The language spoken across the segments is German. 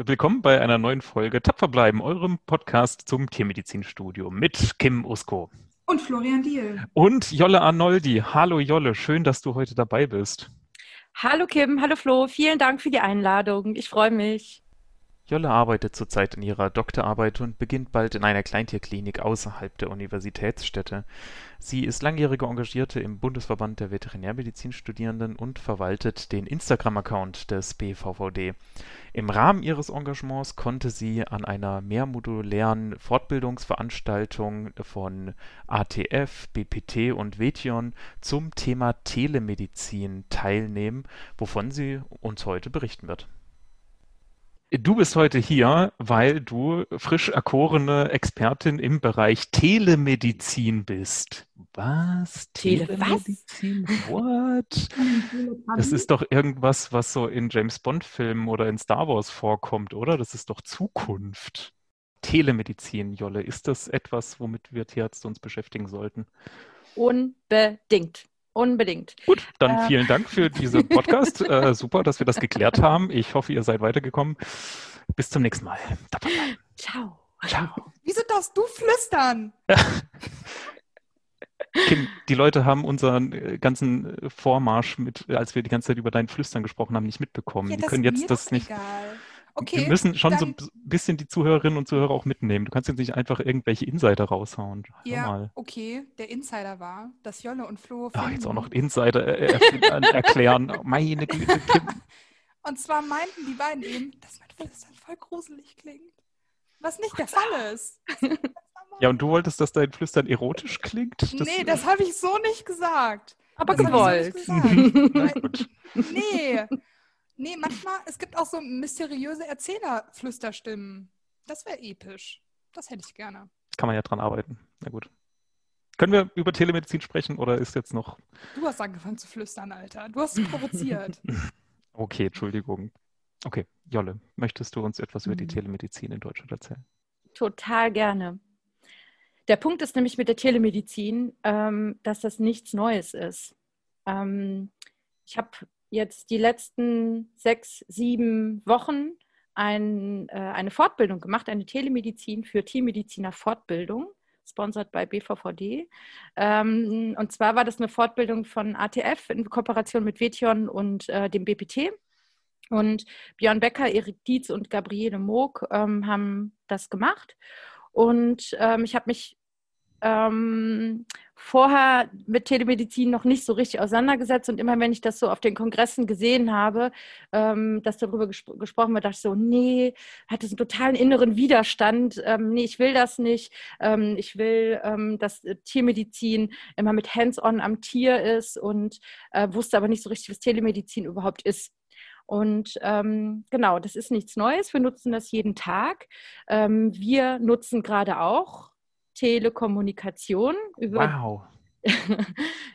Willkommen bei einer neuen Folge Tapfer bleiben, eurem Podcast zum Tiermedizinstudium mit Kim Usko. Und Florian Diel. Und Jolle Arnoldi. Hallo Jolle, schön, dass du heute dabei bist. Hallo Kim, hallo Flo, vielen Dank für die Einladung. Ich freue mich. Jolle arbeitet zurzeit in ihrer Doktorarbeit und beginnt bald in einer Kleintierklinik außerhalb der Universitätsstädte. Sie ist langjährige Engagierte im Bundesverband der Veterinärmedizinstudierenden und verwaltet den Instagram-Account des BVVD. Im Rahmen ihres Engagements konnte sie an einer mehrmodulären Fortbildungsveranstaltung von ATF, BPT und Vetion zum Thema Telemedizin teilnehmen, wovon sie uns heute berichten wird. Du bist heute hier, weil du frisch erkorene Expertin im Bereich Telemedizin bist. Was? Tele Telemedizin? Was? What? Das ist doch irgendwas, was so in James Bond-Filmen oder in Star Wars vorkommt, oder? Das ist doch Zukunft. Telemedizin, Jolle, ist das etwas, womit wir Tierärzte uns beschäftigen sollten? Unbedingt. Unbedingt. Gut, dann äh. vielen Dank für diesen Podcast. äh, super, dass wir das geklärt haben. Ich hoffe, ihr seid weitergekommen. Bis zum nächsten Mal. Ciao. Ciao. Wieso darfst du flüstern? Kim, die Leute haben unseren äh, ganzen Vormarsch mit, als wir die ganze Zeit über dein Flüstern gesprochen haben, nicht mitbekommen. Ja, die können jetzt das nicht. Egal. Okay, wir müssen schon dann, so ein bisschen die Zuhörerinnen und Zuhörer auch mitnehmen. Du kannst jetzt nicht einfach irgendwelche Insider raushauen. Hör ja, mal. okay. Der Insider war, dass Jolle und Flo. Ach, jetzt auch noch Insider äh, äh erklären. Meine Güte, Kim. Und zwar meinten die beiden eben, dass mein Flüstern voll gruselig klingt. Was nicht der Fall ist. Ja, und du wolltest, dass dein Flüstern erotisch klingt? Das nee, das habe ich so nicht gesagt. Aber das gewollt. nee, Nee, manchmal, es gibt auch so mysteriöse Erzählerflüsterstimmen. Das wäre episch. Das hätte ich gerne. Kann man ja dran arbeiten. Na gut. Können wir über Telemedizin sprechen oder ist jetzt noch. Du hast angefangen zu flüstern, Alter. Du hast es provoziert. okay, Entschuldigung. Okay, Jolle, möchtest du uns etwas über die mhm. Telemedizin in Deutschland erzählen? Total gerne. Der Punkt ist nämlich mit der Telemedizin, ähm, dass das nichts Neues ist. Ähm, ich habe jetzt die letzten sechs, sieben Wochen ein, äh, eine Fortbildung gemacht, eine Telemedizin für Tiermediziner Fortbildung, sponsert bei BVVD. Ähm, und zwar war das eine Fortbildung von ATF in Kooperation mit Vetion und äh, dem BPT. Und Björn Becker, Erik Dietz und Gabriele Moog ähm, haben das gemacht. Und ähm, ich habe mich ähm, vorher mit Telemedizin noch nicht so richtig auseinandergesetzt und immer wenn ich das so auf den Kongressen gesehen habe, ähm, dass darüber gespro gesprochen wird, dachte ich so, nee, hatte so einen totalen inneren Widerstand, ähm, nee, ich will das nicht, ähm, ich will, ähm, dass Tiermedizin immer mit Hands-on am Tier ist und äh, wusste aber nicht so richtig, was Telemedizin überhaupt ist. Und ähm, genau, das ist nichts Neues. Wir nutzen das jeden Tag. Ähm, wir nutzen gerade auch Telekommunikation. Über, wow.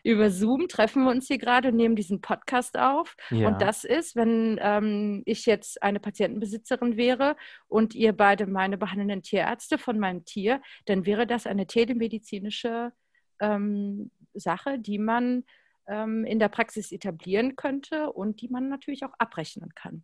über Zoom treffen wir uns hier gerade und nehmen diesen Podcast auf. Ja. Und das ist, wenn ähm, ich jetzt eine Patientenbesitzerin wäre und ihr beide meine behandelnden Tierärzte von meinem Tier, dann wäre das eine telemedizinische ähm, Sache, die man ähm, in der Praxis etablieren könnte und die man natürlich auch abrechnen kann.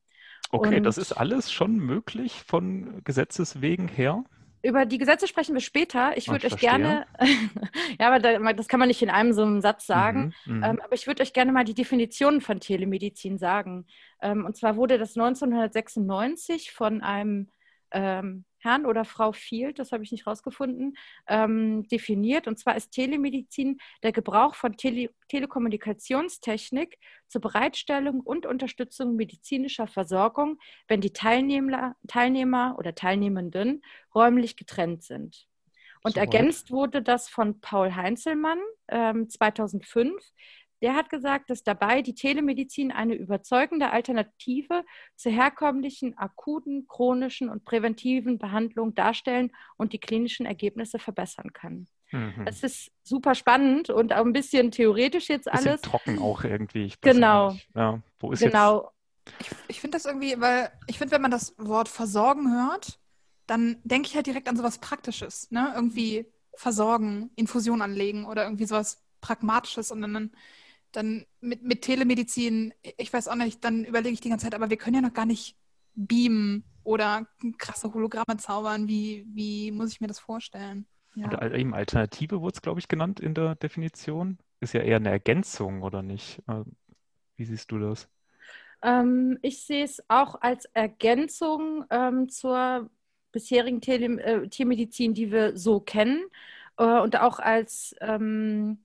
Okay, und, das ist alles schon möglich von Gesetzeswegen her? Über die Gesetze sprechen wir später. Ich würde euch gerne, ja, aber das kann man nicht in einem so einem Satz sagen, mhm, mhm, ähm, aber ich würde euch gerne mal die Definition von Telemedizin sagen. Ähm, und zwar wurde das 1996 von einem ähm, Herrn oder Frau Field, das habe ich nicht rausgefunden, ähm, definiert. Und zwar ist Telemedizin der Gebrauch von Tele Telekommunikationstechnik zur Bereitstellung und Unterstützung medizinischer Versorgung, wenn die Teilnehmer, Teilnehmer oder Teilnehmenden räumlich getrennt sind. Und so ergänzt wurde das von Paul Heinzelmann ähm, 2005 der hat gesagt, dass dabei die Telemedizin eine überzeugende Alternative zur herkömmlichen akuten, chronischen und präventiven Behandlung darstellen und die klinischen Ergebnisse verbessern kann. Mhm. Das ist super spannend und auch ein bisschen theoretisch jetzt alles. Bisschen trocken auch irgendwie. Ich genau. Ja, wo ist genau. Jetzt? Ich, ich finde das irgendwie, weil ich finde, wenn man das Wort versorgen hört, dann denke ich halt direkt an sowas Praktisches. Ne? Irgendwie versorgen, Infusion anlegen oder irgendwie sowas Pragmatisches und dann dann mit, mit Telemedizin, ich weiß auch nicht, dann überlege ich die ganze Zeit, aber wir können ja noch gar nicht beamen oder krasse Hologramme zaubern. Wie, wie muss ich mir das vorstellen? Ja. Und eben Alternative wurde es, glaube ich, genannt in der Definition. Ist ja eher eine Ergänzung, oder nicht? Äh, wie siehst du das? Ähm, ich sehe es auch als Ergänzung ähm, zur bisherigen Tele äh, Tiermedizin, die wir so kennen äh, und auch als ähm,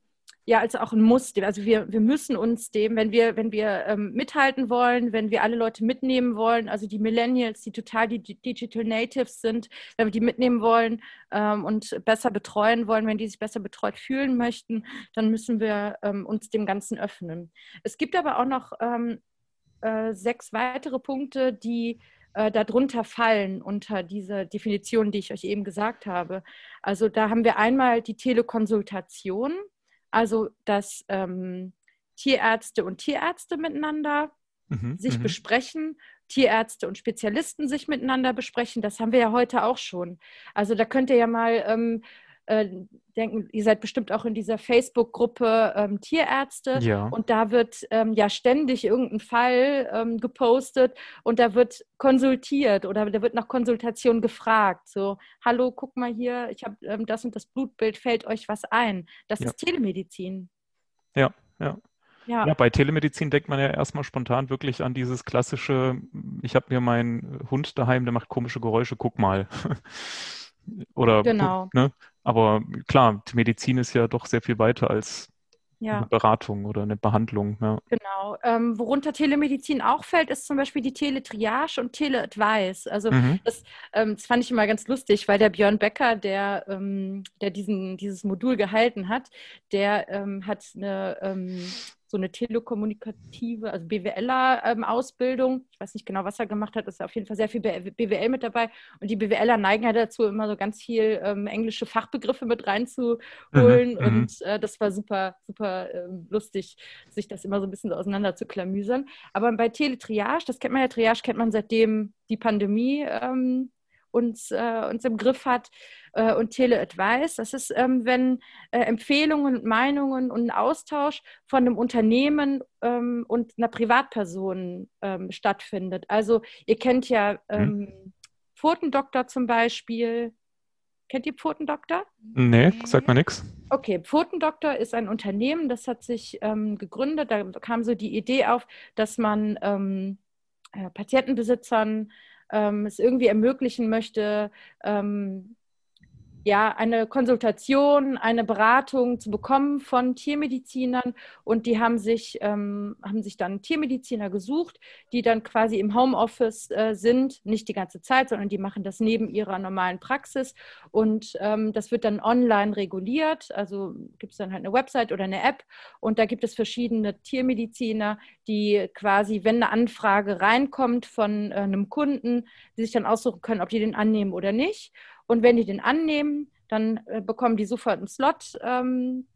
ja, als auch ein Muss. Also wir, wir müssen uns dem, wenn wir, wenn wir ähm, mithalten wollen, wenn wir alle Leute mitnehmen wollen, also die Millennials, die total die Digital Natives sind, wenn wir die mitnehmen wollen ähm, und besser betreuen wollen, wenn die sich besser betreut fühlen möchten, dann müssen wir ähm, uns dem Ganzen öffnen. Es gibt aber auch noch ähm, äh, sechs weitere Punkte, die äh, darunter fallen unter diese Definition, die ich euch eben gesagt habe. Also da haben wir einmal die Telekonsultation, also dass ähm, Tierärzte und Tierärzte miteinander mhm, sich mhm. besprechen, Tierärzte und Spezialisten sich miteinander besprechen. Das haben wir ja heute auch schon. Also da könnt ihr ja mal ähm, äh, denken, ihr seid bestimmt auch in dieser Facebook-Gruppe ähm, Tierärzte ja. und da wird ähm, ja ständig irgendein Fall ähm, gepostet und da wird konsultiert oder da wird nach Konsultation gefragt. So, hallo, guck mal hier, ich habe ähm, das und das Blutbild, fällt euch was ein? Das ja. ist Telemedizin. Ja, ja. Ja. ja. bei Telemedizin denkt man ja erstmal spontan wirklich an dieses klassische, ich habe mir meinen Hund daheim, der macht komische Geräusche, guck mal. Oder genau. ne? Aber klar, Medizin ist ja doch sehr viel weiter als ja. eine Beratung oder eine Behandlung. Ja. Genau. Ähm, worunter Telemedizin auch fällt, ist zum Beispiel die Teletriage und Teleadvice. Also mhm. das, ähm, das, fand ich immer ganz lustig, weil der Björn Becker, der, ähm, der diesen, dieses Modul gehalten hat, der ähm, hat eine ähm, so eine telekommunikative, also BWLer-Ausbildung. Ähm, ich weiß nicht genau, was er gemacht hat, ist auf jeden Fall sehr viel BWL mit dabei. Und die BWLer neigen ja dazu, immer so ganz viel ähm, englische Fachbegriffe mit reinzuholen. Mhm, mhm, und äh, das war super, super äh, lustig, sich das immer so ein bisschen so auseinander zu klamüsern. Aber bei Teletriage, das kennt man ja, Triage kennt man seitdem die Pandemie ähm, uns, äh, uns im Griff hat äh, und Tele-Advice. Das ist, ähm, wenn äh, Empfehlungen und Meinungen und ein Austausch von einem Unternehmen ähm, und einer Privatperson ähm, stattfindet. Also ihr kennt ja hm. Pfotendoktor zum Beispiel. Kennt ihr Pfotendoktor? Nee, sagt mir nichts. Okay, Pfotendoktor ist ein Unternehmen, das hat sich ähm, gegründet. Da kam so die Idee auf, dass man ähm, äh, Patientenbesitzern ähm, es irgendwie ermöglichen möchte, ähm, ja, eine Konsultation, eine Beratung zu bekommen von Tiermedizinern. Und die haben sich, ähm, haben sich dann Tiermediziner gesucht, die dann quasi im Homeoffice äh, sind, nicht die ganze Zeit, sondern die machen das neben ihrer normalen Praxis. Und ähm, das wird dann online reguliert. Also gibt es dann halt eine Website oder eine App. Und da gibt es verschiedene Tiermediziner, die quasi, wenn eine Anfrage reinkommt von äh, einem Kunden, die sich dann aussuchen können, ob die den annehmen oder nicht. Und wenn die den annehmen, dann äh, bekommen die sofort einen Slot ähm,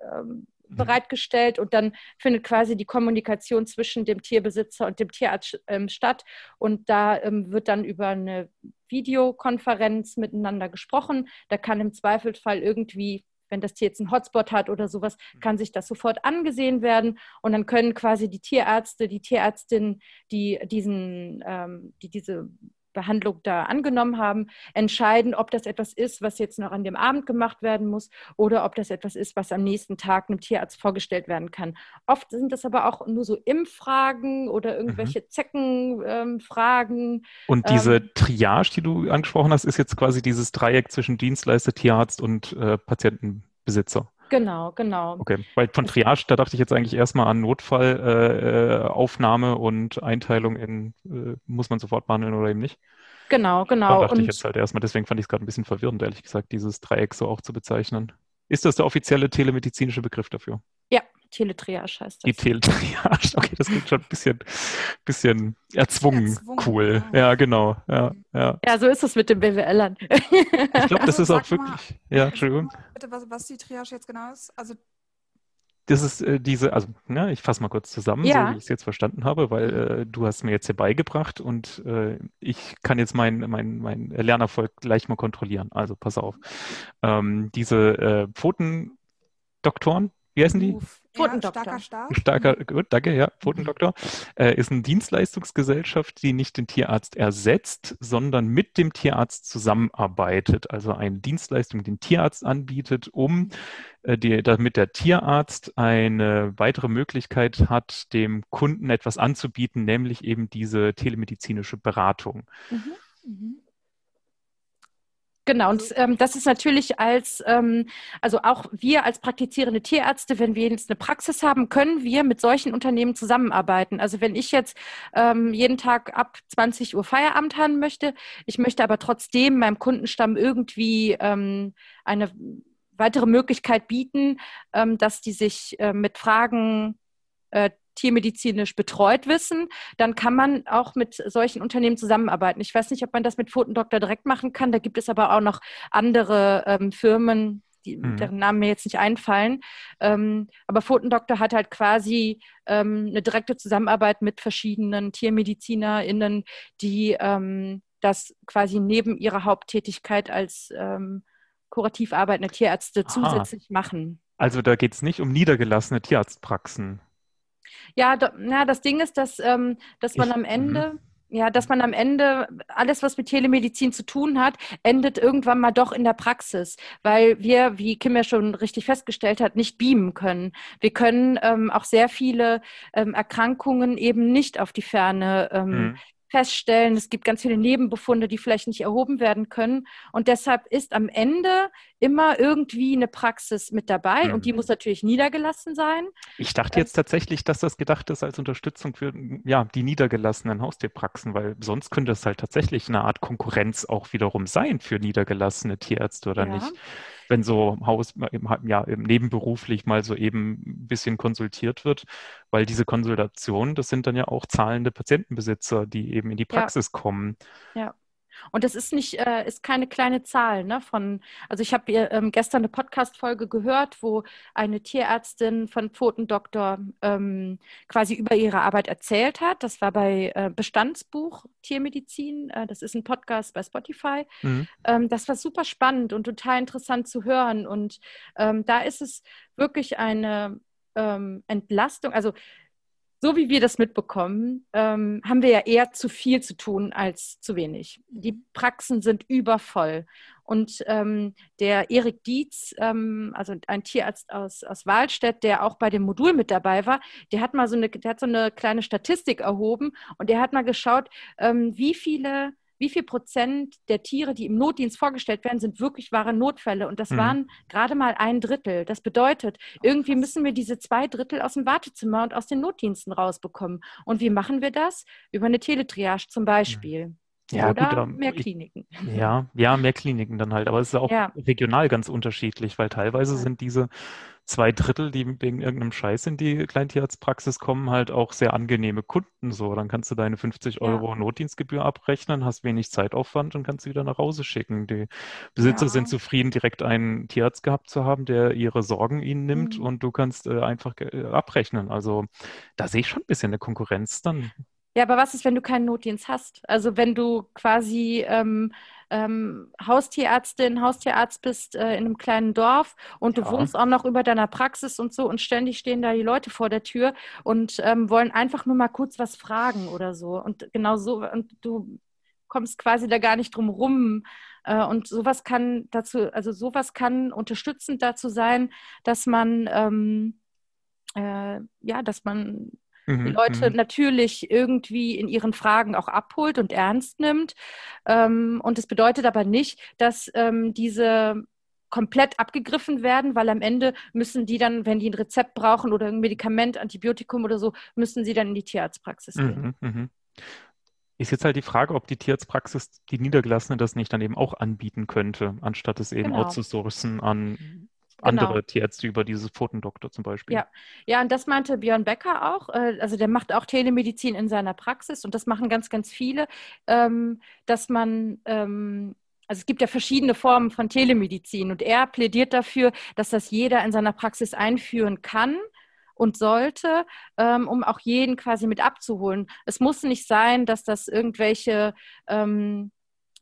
ähm, mhm. bereitgestellt und dann findet quasi die Kommunikation zwischen dem Tierbesitzer und dem Tierarzt ähm, statt. Und da ähm, wird dann über eine Videokonferenz miteinander gesprochen. Da kann im Zweifelsfall irgendwie wenn das Tier jetzt einen Hotspot hat oder sowas, mhm. kann sich das sofort angesehen werden und dann können quasi die Tierärzte, die Tierärztin, die diesen, ähm, die diese Behandlung da angenommen haben, entscheiden, ob das etwas ist, was jetzt noch an dem Abend gemacht werden muss oder ob das etwas ist, was am nächsten Tag einem Tierarzt vorgestellt werden kann. Oft sind das aber auch nur so Impffragen oder irgendwelche mhm. Zeckenfragen. Ähm, und diese ähm, Triage, die du angesprochen hast, ist jetzt quasi dieses Dreieck zwischen Dienstleister, Tierarzt und äh, Patientenbesitzer. Genau, genau. Okay, weil von Triage, da dachte ich jetzt eigentlich erstmal an Notfallaufnahme äh, und Einteilung in, äh, muss man sofort behandeln oder eben nicht. Genau, genau. Da dachte und ich jetzt halt erstmal, deswegen fand ich es gerade ein bisschen verwirrend, ehrlich gesagt, dieses Dreieck so auch zu bezeichnen. Ist das der offizielle telemedizinische Begriff dafür? Teletriage heißt das. Die Teletriage, okay, das klingt schon ein bisschen, bisschen erzwungen, erzwungen cool. Ja, ja genau. Ja, ja. ja, so ist es mit den BWLern. ich glaube, das also, ist auch wirklich. Mal, ja, Entschuldigung. Bitte, was, was die Triage jetzt genau ist? Also das ist äh, diese, also ne, ich fasse mal kurz zusammen, ja. so wie ich es jetzt verstanden habe, weil äh, du hast mir jetzt hier beigebracht und äh, ich kann jetzt meinen mein, mein Lernerfolg gleich mal kontrollieren. Also pass auf. Ähm, diese äh, Pfotendoktoren, wie heißen die? Ruf. Pfotendoktor. Ja, starker. Ein starker, gut, danke, ja, Pfotendoktor, äh, ist eine Dienstleistungsgesellschaft, die nicht den Tierarzt ersetzt, sondern mit dem Tierarzt zusammenarbeitet. Also eine Dienstleistung den Tierarzt anbietet, um äh, die, damit der Tierarzt eine weitere Möglichkeit hat, dem Kunden etwas anzubieten, nämlich eben diese telemedizinische Beratung. Mhm. Mhm. Genau, und ähm, das ist natürlich als, ähm, also auch wir als praktizierende Tierärzte, wenn wir jetzt eine Praxis haben, können wir mit solchen Unternehmen zusammenarbeiten. Also wenn ich jetzt ähm, jeden Tag ab 20 Uhr Feierabend haben möchte, ich möchte aber trotzdem meinem Kundenstamm irgendwie ähm, eine weitere Möglichkeit bieten, ähm, dass die sich äh, mit Fragen äh, tiermedizinisch betreut wissen, dann kann man auch mit solchen Unternehmen zusammenarbeiten. Ich weiß nicht, ob man das mit Pfotendoktor direkt machen kann. Da gibt es aber auch noch andere ähm, Firmen, die, Mhm. deren Namen mir jetzt nicht einfallen. Ähm, aber Pfotendoktor hat halt quasi ähm, eine direkte Zusammenarbeit mit verschiedenen TiermedizinerInnen, die ähm, das quasi neben ihrer Haupttätigkeit als ähm, kurativ arbeitende Tierärzte Aha. zusätzlich machen. Also da geht es nicht um niedergelassene Tierarztpraxen. Ja, da, na, das Ding ist, dass, ähm, dass man Ich- am Ende, ja, dass man am Ende alles, was mit Telemedizin zu tun hat, endet irgendwann mal doch in der Praxis, weil wir, wie Kim ja schon richtig festgestellt hat, nicht beamen können. Wir können ähm, auch sehr viele ähm, Erkrankungen eben nicht auf die Ferne ähm, Mhm. Feststellen. Es gibt ganz viele Nebenbefunde, die vielleicht nicht erhoben werden können. Und deshalb ist am Ende immer irgendwie eine Praxis mit dabei Mhm. und die muss natürlich niedergelassen sein. Ich dachte jetzt tatsächlich, dass das gedacht ist als Unterstützung für ja, die niedergelassenen Haustierpraxen, weil sonst könnte es halt tatsächlich eine Art Konkurrenz auch wiederum sein für niedergelassene Tierärzte oder Ja. nicht. Wenn so Haus, im- ja, im nebenberuflich mal so eben ein bisschen konsultiert wird, weil diese Konsultationen, das sind dann ja auch zahlende Patientenbesitzer, die eben in die Ja. Praxis kommen. Und das ist nicht, äh, ist keine kleine Zahl, ne? Von, also ich habe ähm, gestern eine Podcast-Folge gehört, wo eine Tierärztin von Pfotendoktor ähm, quasi über ihre Arbeit erzählt hat. Das war bei äh, Bestandsbuch Tiermedizin. Äh, das ist ein Podcast bei Spotify. Mhm. Ähm, das war super spannend und total interessant zu hören. Und ähm, da ist es wirklich eine ähm, Entlastung. Also so wie wir das mitbekommen, ähm, haben wir ja eher zu viel zu tun als zu wenig. Die Praxen sind übervoll. Und ähm, der Erik Dietz, ähm, also ein Tierarzt aus, aus Wahlstedt, der auch bei dem Modul mit dabei war, der hat mal so eine, der hat so eine kleine Statistik erhoben und der hat mal geschaut, ähm, wie viele wie viel Prozent der Tiere, die im Notdienst vorgestellt werden, sind wirklich wahre Notfälle. Und das Mhm. waren gerade mal ein Drittel. Das bedeutet, irgendwie müssen wir diese zwei Drittel aus dem Wartezimmer und aus den Notdiensten rausbekommen. Und wie machen wir das? Über eine Teletriage zum Beispiel. Ja, Oder gut, ähm, mehr ich- Kliniken. Ja, ja, mehr Kliniken dann halt. Aber es ist auch Ja. regional ganz unterschiedlich, weil teilweise Ja. sind diese zwei Drittel, die wegen irgendeinem Scheiß in die Kleintierarztpraxis kommen, halt auch sehr angenehme Kunden so. Dann kannst du deine 50 Ja. Euro Notdienstgebühr abrechnen, hast wenig Zeitaufwand und kannst sie wieder nach Hause schicken. Die Besitzer Ja. sind zufrieden, direkt einen Tierarzt gehabt zu haben, der ihre Sorgen ihnen nimmt Mhm. und du kannst äh, einfach äh, abrechnen. Also da sehe ich schon ein bisschen eine Konkurrenz dann. Ja, aber was ist, wenn du keinen Notdienst hast? Also wenn du quasi ähm, ähm, Haustierärztin, Haustierarzt bist äh, in einem kleinen Dorf und du Ja. wohnst auch noch über deiner Praxis und so und ständig stehen da die Leute vor der Tür und ähm, wollen einfach nur mal kurz was fragen oder so. Und genau so, und du kommst quasi da gar nicht drum rum. Äh, und sowas kann dazu, also sowas kann unterstützend dazu sein, dass man ähm, äh, ja, dass man die Mhm, Leute mhm. natürlich irgendwie in ihren Fragen auch abholt und ernst nimmt. Ähm, und es bedeutet aber nicht, dass ähm, diese komplett abgegriffen werden, weil am Ende müssen die dann, wenn die ein Rezept brauchen oder ein Medikament, Antibiotikum oder so, müssen sie dann in die Tierarztpraxis gehen. Mhm, mhm. Ist jetzt halt die Frage, ob die Tierarztpraxis, die Niedergelassene, das nicht dann eben auch anbieten könnte, anstatt es eben Genau. outzusourcen an Genau. andere Tierärzte über dieses Pfotendoktor zum Beispiel. Ja. Ja, und das meinte Björn Becker auch. äh, Also der macht auch Telemedizin in seiner Praxis und das machen ganz, ganz viele, ähm, dass man, ähm, also es gibt ja verschiedene Formen von Telemedizin und er plädiert dafür, dass das jeder in seiner Praxis einführen kann und sollte, ähm, um auch jeden quasi mit abzuholen. Es muss nicht sein, dass das irgendwelche ähm,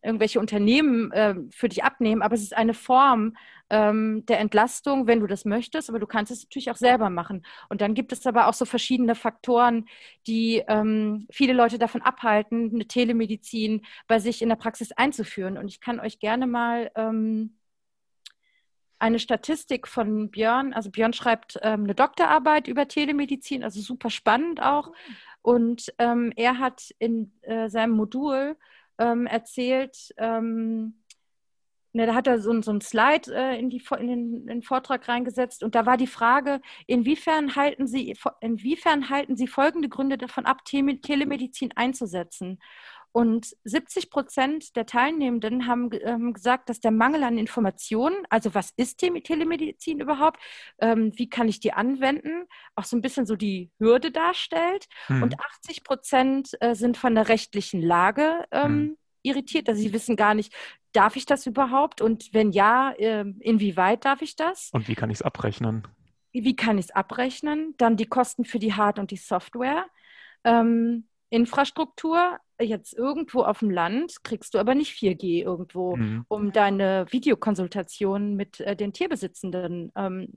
irgendwelche Unternehmen äh, für dich abnehmen, aber es ist eine Form ähm, der Entlastung, wenn du das möchtest, aber du kannst es natürlich auch selber machen. Und dann gibt es aber auch so verschiedene Faktoren, die ähm, viele Leute davon abhalten, eine Telemedizin bei sich in der Praxis einzuführen. Und ich kann euch gerne mal ähm, eine Statistik von Björn, also Björn schreibt ähm, eine Doktorarbeit über Telemedizin, also super spannend auch. Und ähm, er hat in äh, seinem Modul ähm, erzählt, ähm, ne, da hat er so, so ein Slide äh, in, die, in, den, in, den, Vortrag reingesetzt und da war die Frage, inwiefern halten Sie, inwiefern halten Sie folgende Gründe davon ab, Telemedizin einzusetzen? Und 70 Prozent der Teilnehmenden haben ähm, gesagt, dass der Mangel an Informationen, also was ist Telemedizin überhaupt, ähm, wie kann ich die anwenden, auch so ein bisschen so die Hürde darstellt. Hm. Und 80 Prozent äh, sind von der rechtlichen Lage ähm, hm. irritiert. Also sie wissen gar nicht, darf ich das überhaupt? Und wenn ja, äh, inwieweit darf ich das? Und wie kann ich es abrechnen? Wie kann ich es abrechnen? Dann die Kosten für die Hard- und die Software. Ähm, Infrastruktur, jetzt irgendwo auf dem Land kriegst du aber nicht 4G irgendwo, mhm. um deine Videokonsultation mit äh, den Tierbesitzenden ähm,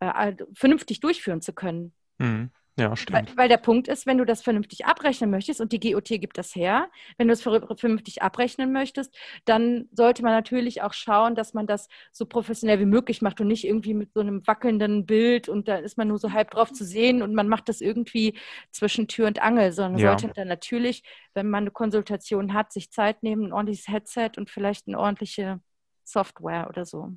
äh, vernünftig durchführen zu können. Mhm. Ja, stimmt. Weil, weil, der Punkt ist, wenn du das vernünftig abrechnen möchtest, und die GOT gibt das her, wenn du es vernünftig abrechnen möchtest, dann sollte man natürlich auch schauen, dass man das so professionell wie möglich macht und nicht irgendwie mit so einem wackelnden Bild und da ist man nur so halb drauf zu sehen und man macht das irgendwie zwischen Tür und Angel, sondern ja. sollte dann natürlich, wenn man eine Konsultation hat, sich Zeit nehmen, ein ordentliches Headset und vielleicht eine ordentliche Software oder so.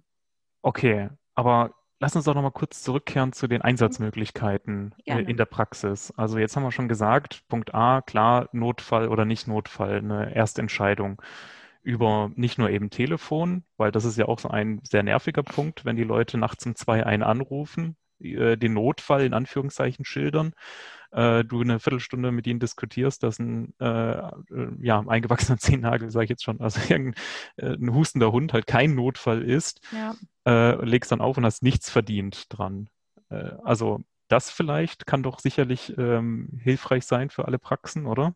Okay, aber Lass uns doch noch mal kurz zurückkehren zu den Einsatzmöglichkeiten äh, in der Praxis. Also jetzt haben wir schon gesagt, Punkt A, klar, Notfall oder nicht Notfall, eine Erstentscheidung über nicht nur eben Telefon, weil das ist ja auch so ein sehr nerviger Punkt, wenn die Leute nachts um zwei einen anrufen, äh, den Notfall in Anführungszeichen schildern, äh, du eine Viertelstunde mit ihnen diskutierst, dass ein äh, äh ja, eingewachsener Zehennagel, sage ich jetzt schon, also ein, äh, ein hustender Hund halt kein Notfall ist, ja. äh, legst dann auf und hast nichts verdient dran. Äh, also das vielleicht kann doch sicherlich ähm, hilfreich sein für alle Praxen, oder?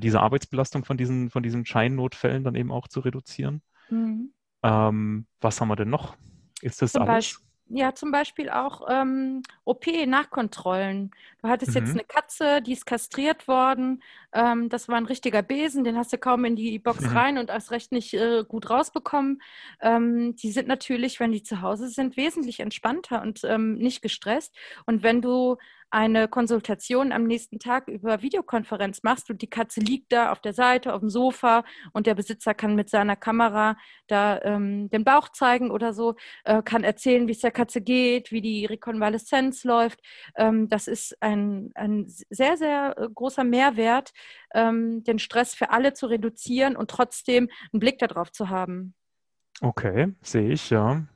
Diese Arbeitsbelastung von diesen, von diesen Scheinnotfällen dann eben auch zu reduzieren. Mhm. Ähm, was haben wir denn noch? Ist das Zum alles? Ja, zum Beispiel auch ähm, OP-Nachkontrollen. Du hattest mhm. jetzt eine Katze, die ist kastriert worden. Ähm, das war ein richtiger Besen, den hast du kaum in die Box mhm. rein und erst recht nicht äh, gut rausbekommen. Ähm, die sind natürlich, wenn die zu Hause sind, wesentlich entspannter und ähm, nicht gestresst. Und wenn du eine Konsultation am nächsten Tag über Videokonferenz machst und die Katze liegt da auf der Seite, auf dem Sofa und der Besitzer kann mit seiner Kamera da ähm, den Bauch zeigen oder so, äh, kann erzählen, wie es der Katze geht, wie die Rekonvaleszenz läuft. Ähm, das ist ein, ein sehr, sehr äh, großer Mehrwert, ähm, den Stress für alle zu reduzieren und trotzdem einen Blick darauf zu haben. Okay, sehe ich, ja.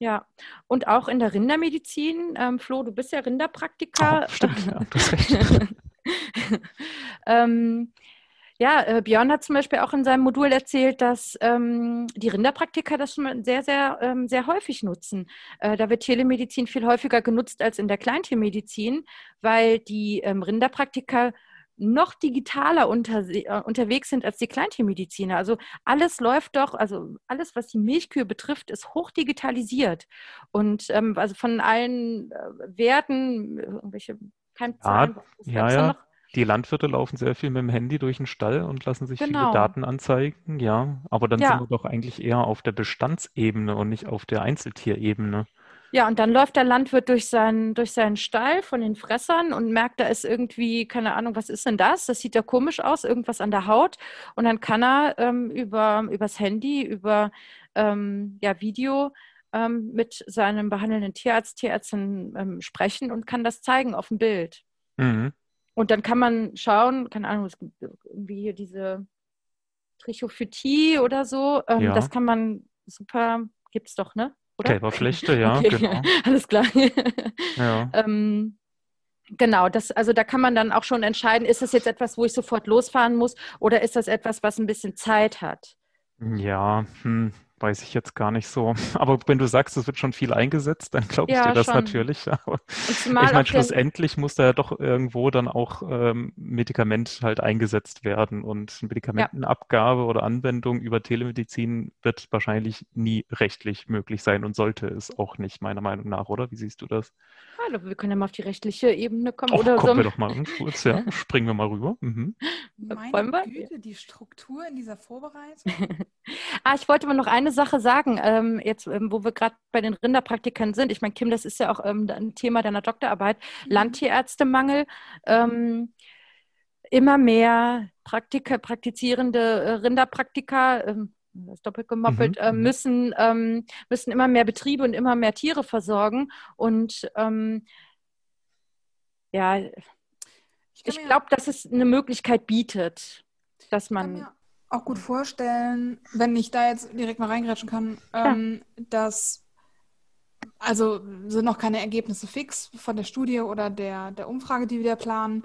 Ja, und auch in der Rindermedizin, ähm, Flo, du bist ja Rinderpraktiker. Oh, stimmt, ja, du hast recht. ähm, ja, äh, Björn hat zum Beispiel auch in seinem Modul erzählt, dass ähm, die Rinderpraktiker das schon sehr, sehr, ähm, sehr häufig nutzen. Äh, da wird Telemedizin viel häufiger genutzt als in der Kleintiermedizin, weil die ähm, Rinderpraktiker noch digitaler unter, äh, unterwegs sind als die Kleintiermediziner. Also alles läuft doch, also alles, was die Milchkühe betrifft, ist hochdigitalisiert. Und ähm, also von allen äh, Werten, irgendwelche Keimzahlen, ja, ja, ja. Die Landwirte laufen sehr viel mit dem Handy durch den Stall und lassen sich genau. viele Daten anzeigen, ja. Aber dann ja. sind wir doch eigentlich eher auf der Bestandsebene und nicht auf der Einzeltierebene. Ja, und dann läuft der Landwirt durch seinen, durch seinen Stall von den Fressern und merkt, da ist irgendwie, keine Ahnung, was ist denn das? Das sieht ja komisch aus, irgendwas an der Haut. Und dann kann er ähm, über übers Handy, über ähm, ja, Video ähm, mit seinem behandelnden Tierarzt, Tierärztin ähm, sprechen und kann das zeigen auf dem Bild. Mhm. Und dann kann man schauen, keine Ahnung, es gibt irgendwie hier diese Trichophytie oder so. Ähm, ja. Das kann man super, gibt es doch, ne? Oder? Kälberflechte, ja, okay. genau. Alles klar. ja. ähm, Genau, das, also da kann man dann auch schon entscheiden, ist das jetzt etwas, wo ich sofort losfahren muss oder ist das etwas, was ein bisschen Zeit hat? Ja, hm, weiß ich jetzt gar nicht so. Aber wenn du sagst, es wird schon viel eingesetzt, dann glaube ich Ja, dir das schon. natürlich. Aber ich meine, schlussendlich muss da ja doch irgendwo dann auch ähm, Medikament halt eingesetzt werden. Und Medikamentenabgabe oder Anwendung über Telemedizin wird wahrscheinlich nie rechtlich möglich sein und sollte es auch nicht, meiner Meinung nach, oder? Wie siehst du das? Hallo, wir können ja mal auf die rechtliche Ebene kommen. Och, oder kommen so. wir doch mal kurz, ja. Springen wir mal rüber. Mhm. Meine? Güte, die Struktur in dieser Vorbereitung. Ah, ich wollte mal noch eine Sache sagen, ähm, jetzt, ähm, wo wir gerade bei den Rinderpraktikern sind. Ich meine, Kim, das ist ja auch ähm, ein Thema deiner Doktorarbeit. Mhm. Landtierärztemangel. Ähm, immer mehr Praktiker, praktizierende äh, Rinderpraktiker, ähm, das ist doppelt gemoppelt, Mhm, äh, müssen, ähm, müssen immer mehr Betriebe und immer mehr Tiere versorgen. Und ja, ich mir- glaube, dass es eine Möglichkeit bietet, dass Ich man. Auch gut vorstellen, wenn ich da jetzt direkt mal reingrätschen kann, ähm, dass, also sind noch keine Ergebnisse fix von der Studie oder der, der Umfrage, die wir da planen,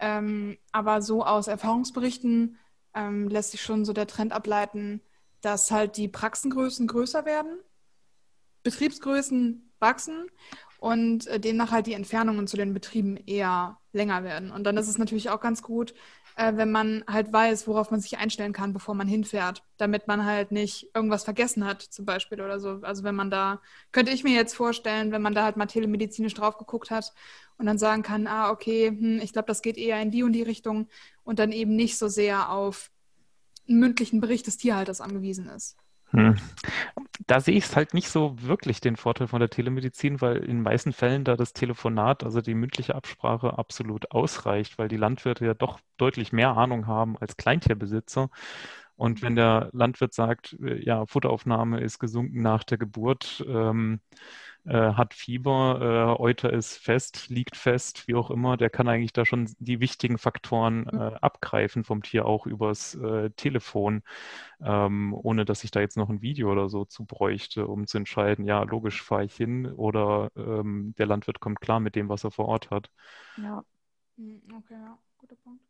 ähm, aber so aus Erfahrungsberichten ähm, lässt sich schon so der Trend ableiten, dass halt die Praxengrößen größer werden, Betriebsgrößen wachsen und äh, demnach halt die Entfernungen zu den Betrieben eher länger werden. Und dann ist es natürlich auch ganz gut, äh, wenn man halt weiß, worauf man sich einstellen kann, bevor man hinfährt, damit man halt nicht irgendwas vergessen hat, zum Beispiel oder so. Also wenn man da, könnte ich mir jetzt vorstellen, wenn man da halt mal telemedizinisch drauf geguckt hat und dann sagen kann, ah, okay, hm, ich glaube, das geht eher in die und die Richtung und dann eben nicht so sehr auf einen mündlichen Bericht des Tierhalters angewiesen ist. Hm. Da sehe ich es halt nicht so wirklich den Vorteil von der Telemedizin, weil in den meisten Fällen da das Telefonat, also die mündliche Absprache, absolut ausreicht, weil die Landwirte ja doch deutlich mehr Ahnung haben als Kleintierbesitzer. Und wenn der Landwirt sagt, äh, ja, Futteraufnahme ist gesunken nach der Geburt, ähm, äh, hat Fieber, äh, Euter ist fest, liegt fest, wie auch immer, der kann eigentlich da schon die wichtigen Faktoren äh, abgreifen vom Tier auch übers äh, Telefon, ähm, ohne dass ich da jetzt noch ein Video oder so zu bräuchte, um zu entscheiden, ja, logisch fahre ich hin oder ähm, der Landwirt kommt klar mit dem, was er vor Ort hat. Ja. Hm, Okay, ja, guter Punkt.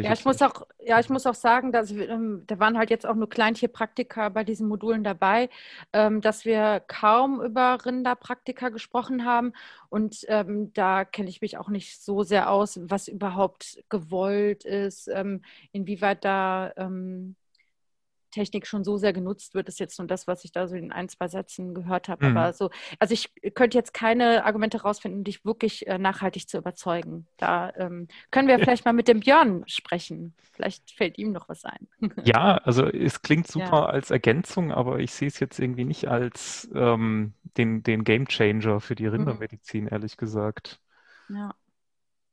Ja, ich muss auch, ja, ich muss auch sagen, dass wir, ähm, da waren halt jetzt auch nur Kleintierpraktiker bei diesen Modulen dabei, ähm, dass wir kaum über Rinderpraktika gesprochen haben. Und ähm, da kenne ich mich auch nicht so sehr aus, was überhaupt gewollt ist, ähm, inwieweit da ähm, Technik schon so sehr genutzt wird, ist jetzt nur das, was ich da so in ein, zwei Sätzen gehört habe. Mhm. Aber so, also ich könnte jetzt keine Argumente rausfinden, um dich wirklich äh, nachhaltig zu überzeugen. Da ähm, können wir vielleicht mal mit dem Björn sprechen. Vielleicht fällt ihm noch was ein. Ja, also es klingt super Ja. als Ergänzung, aber ich sehe es jetzt irgendwie nicht als ähm, den, den Game Changer für die Rindermedizin, ehrlich gesagt. Ja.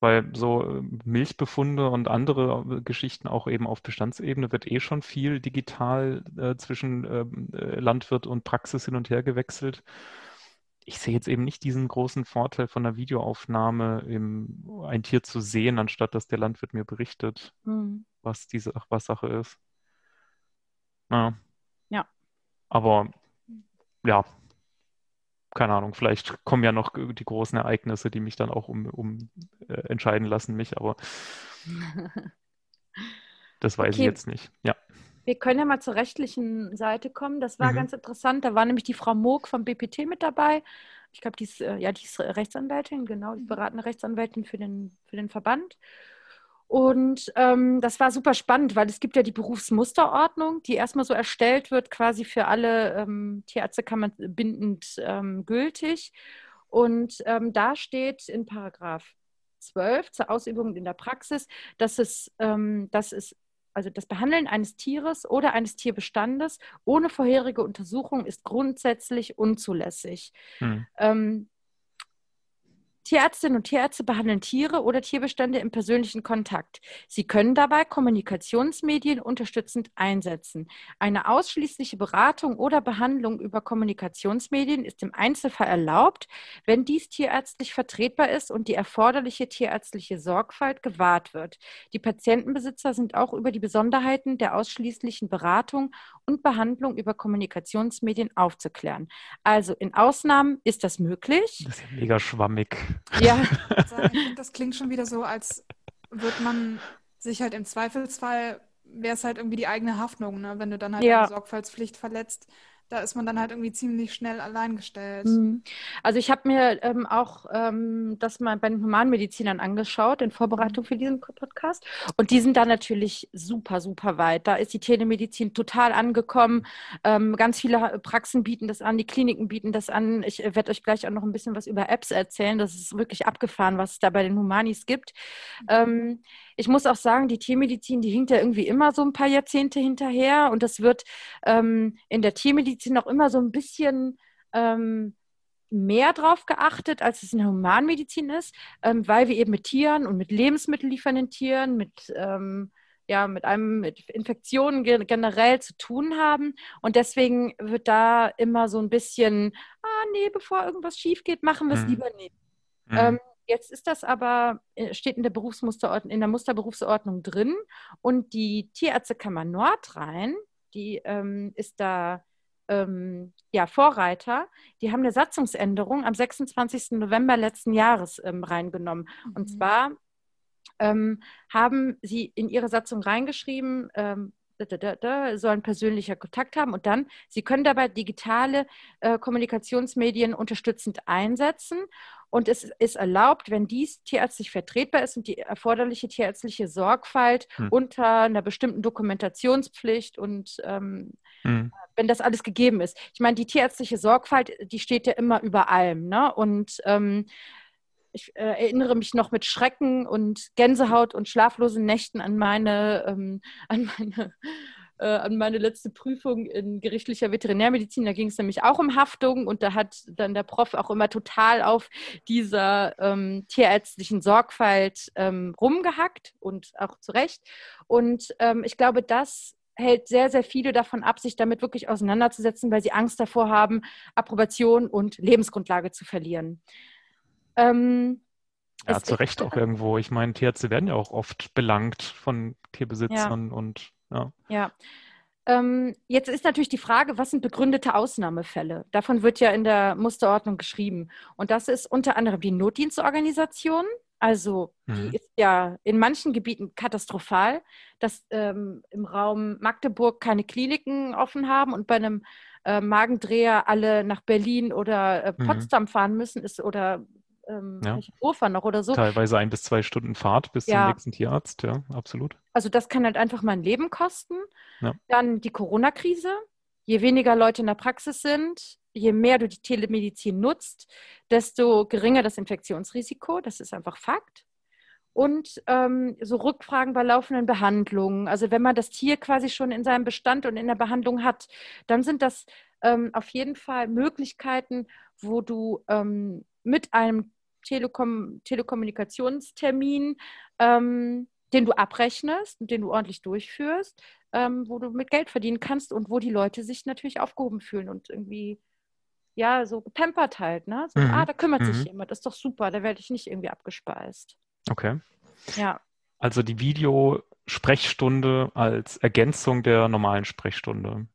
Weil so äh, Milchbefunde und andere äh, Geschichten auch eben auf Bestandsebene wird eh schon viel digital äh, zwischen ähm, äh, Landwirt und Praxis hin und her gewechselt. Ich sehe jetzt eben nicht diesen großen Vorteil von einer Videoaufnahme, im, ein Tier zu sehen, anstatt dass der Landwirt mir berichtet, Hm. was diese was Sache ist. Ja. Ja. Aber ja, keine Ahnung, vielleicht kommen ja noch die großen Ereignisse, die mich dann auch um, um äh, entscheiden lassen, mich, aber das weiß ich Okay. jetzt nicht. Ja. Wir können ja mal zur rechtlichen Seite kommen. Das war Mhm. ganz interessant. Da war nämlich die Frau Moog vom BPT mit dabei. Ich glaube, die ist, äh, ja, die ist Rechtsanwältin, genau, die beratende Rechtsanwältin für den, für den Verband. Und ähm, das war super spannend, weil es gibt ja die Berufsmusterordnung, die erstmal so erstellt wird, quasi für alle ähm, Tierärztekammern bindend ähm, gültig. Und ähm, da steht in Paragraph 12 zur Ausübung in der Praxis, dass es, ähm, dass es also das Behandeln eines Tieres oder eines Tierbestandes ohne vorherige Untersuchung ist grundsätzlich unzulässig. Hm. Tierärztinnen und Tierärzte behandeln Tiere oder Tierbestände im persönlichen Kontakt. Sie können dabei Kommunikationsmedien unterstützend einsetzen. Eine ausschließliche Beratung oder Behandlung über Kommunikationsmedien ist im Einzelfall erlaubt, wenn dies tierärztlich vertretbar ist und die erforderliche tierärztliche Sorgfalt gewahrt wird. Die Patientenbesitzer sind auch über die Besonderheiten der ausschließlichen Beratung und Behandlung über Kommunikationsmedien aufzuklären. Also in Ausnahmen ist das möglich. Das ist ja mega schwammig. Ja, sagen, ich finde, das klingt schon wieder so, als würde man sich halt im Zweifelsfall wäre es halt irgendwie die eigene Haftung, ne? Wenn du dann halt Ja. eine Sorgfaltspflicht verletzt, da ist man dann halt irgendwie ziemlich schnell alleingestellt. Mhm. Also ich habe mir ähm, auch ähm, das mal bei den Humanmedizinern angeschaut in Vorbereitung für diesen Podcast und die sind da natürlich super, super weit. Da ist die Telemedizin total angekommen. Ähm, ganz viele Praxen bieten das an, die Kliniken bieten das an. Ich äh, werde euch gleich auch noch ein bisschen was über Apps erzählen. Das ist wirklich abgefahren, was es da bei den Humanis gibt. Ähm, ich muss auch sagen, die Tiermedizin, die hinkt ja irgendwie immer so ein paar Jahrzehnte hinterher und das wird ähm, in der Tiermedizin noch immer so ein bisschen ähm, mehr drauf geachtet, als es in der Humanmedizin ist, ähm, weil wir eben mit Tieren und mit lebensmittelliefernden Tieren, mit ähm, ja, mit einem mit Infektionen ge generell zu tun haben. Und deswegen wird da immer so ein bisschen, ah nee, bevor irgendwas schief geht, machen wir es Mhm. lieber nicht. Mhm. Ähm, jetzt ist das aber, äh, steht in der Berufsmusterordnung, in der Musterberufsordnung drin und die Tierärztekammer Nordrhein, die ähm, ist da ähm, ja, Vorreiter, die haben eine Satzungsänderung am 26. November letzten Jahres ähm, reingenommen. Und Mhm. zwar ähm, haben sie in ihre Satzung reingeschrieben, ähm, sollen persönlicher Kontakt haben und dann, sie können dabei digitale äh, Kommunikationsmedien unterstützend einsetzen und es ist erlaubt, wenn dies tierärztlich vertretbar ist und die erforderliche tierärztliche Sorgfalt Hm. unter einer bestimmten Dokumentationspflicht und ähm, Mhm. wenn das alles gegeben ist. Ich meine, die tierärztliche Sorgfalt, die steht ja immer über allem. Ne? Und ähm, ich äh, erinnere mich noch mit Schrecken und Gänsehaut und schlaflosen Nächten an meine, ähm, an meine, äh, an meine letzte Prüfung in gerichtlicher Veterinärmedizin. Da ging es nämlich auch um Haftung und da hat dann der Prof auch immer total auf dieser ähm, tierärztlichen Sorgfalt ähm, rumgehackt und auch zu Recht. Und ähm, ich glaube, das hält sehr, sehr viele davon ab, sich damit wirklich auseinanderzusetzen, weil sie Angst davor haben, Approbation und Lebensgrundlage zu verlieren. Ähm, Ja, zu Recht auch irgendwo. Ich meine, Tierärzte werden ja auch oft belangt von Tierbesitzern und ja. Ja. Ähm, jetzt ist natürlich die Frage, was sind begründete Ausnahmefälle? Davon wird ja in der Musterordnung geschrieben. Und das ist unter anderem die Notdienstorganisation. Also die Mhm. ist ja in manchen Gebieten katastrophal, dass ähm, im Raum Magdeburg keine Kliniken offen haben und bei einem äh, Magendreher alle nach Berlin oder äh, Mhm. Potsdam fahren müssen ist oder ähm, Ja. Hannover noch oder so. Teilweise ein bis zwei Stunden Fahrt bis Ja. zum nächsten Tierarzt, ja, absolut. Also das kann halt einfach mein Leben kosten. Ja. Dann die Corona-Krise. Je weniger Leute in der Praxis sind, je mehr du die Telemedizin nutzt, desto geringer das Infektionsrisiko. Das ist einfach Fakt. Und ähm, so Rückfragen bei laufenden Behandlungen. Also wenn man das Tier quasi schon in seinem Bestand und in der Behandlung hat, dann sind das ähm, auf jeden Fall Möglichkeiten, wo du ähm, mit einem Telekom Telekommunikationstermin ähm, den du abrechnest und den du ordentlich durchführst, ähm, wo du mit Geld verdienen kannst und wo die Leute sich natürlich aufgehoben fühlen und irgendwie ja so gepampert halt, ne? So, Mhm. ah, da kümmert sich Mhm. jemand, das ist doch super, da werde ich nicht irgendwie abgespeist. Okay. Ja, Also die Videosprechstunde als Ergänzung der normalen Sprechstunde.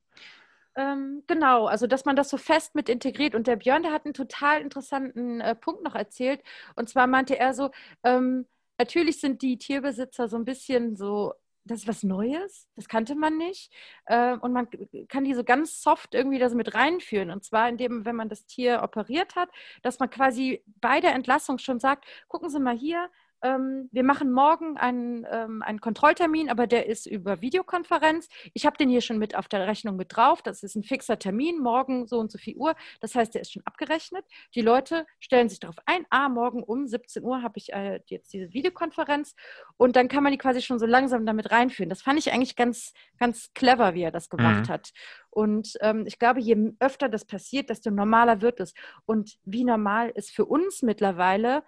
Ähm, genau, also dass man das so fest mit integriert. Und der Björn, der hat einen total interessanten äh, Punkt noch erzählt. Und zwar meinte er so, ähm, natürlich sind die Tierbesitzer so ein bisschen so, das ist was Neues, das kannte man nicht. Äh, und man kann die so ganz soft irgendwie das mit reinführen. Und zwar indem, wenn man das Tier operiert hat, dass man quasi bei der Entlassung schon sagt, gucken Sie mal hier, ähm, wir machen morgen einen, ähm, einen Kontrolltermin, aber der ist über Videokonferenz. Ich habe den hier schon mit auf der Rechnung mit drauf. Das ist ein fixer Termin, morgen so und so viel Uhr. Das heißt, der ist schon abgerechnet. Die Leute stellen sich darauf ein, ah, morgen um 17 Uhr habe ich äh, jetzt diese Videokonferenz und dann kann man die quasi schon so langsam damit reinführen. Das fand ich eigentlich ganz, ganz clever, wie er das gemacht Mhm. hat. Und ähm, ich glaube, je öfter das passiert, desto normaler wird es. Und wie normal ist für uns mittlerweile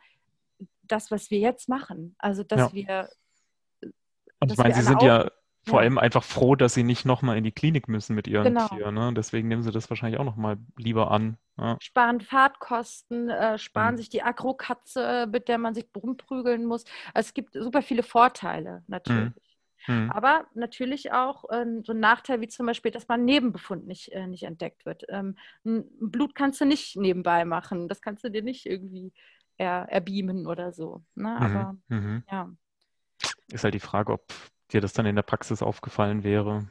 das, was wir jetzt machen. Also, dass Ja. wir Und ich meine, Sie sind ja vor allem einfach froh, dass Sie nicht nochmal in die Klinik müssen mit Ihrem Genau. Tier. Ne? Deswegen nehmen Sie das wahrscheinlich auch nochmal lieber an. Ja. sparen Fahrtkosten, äh, sparen Mhm. sich die Agrokatze, mit der man sich rumprügeln muss. Also es gibt super viele Vorteile natürlich. Mhm. Aber natürlich auch ähm, so ein Nachteil wie zum Beispiel, dass man Nebenbefund nicht, äh, nicht entdeckt wird. Ähm, Blut kannst du nicht nebenbei machen. Das kannst du dir nicht irgendwie er, erbeamen oder so. Ne? Aber Mhm. Mhm. ja. Ist halt die Frage, ob dir das dann in der Praxis aufgefallen wäre,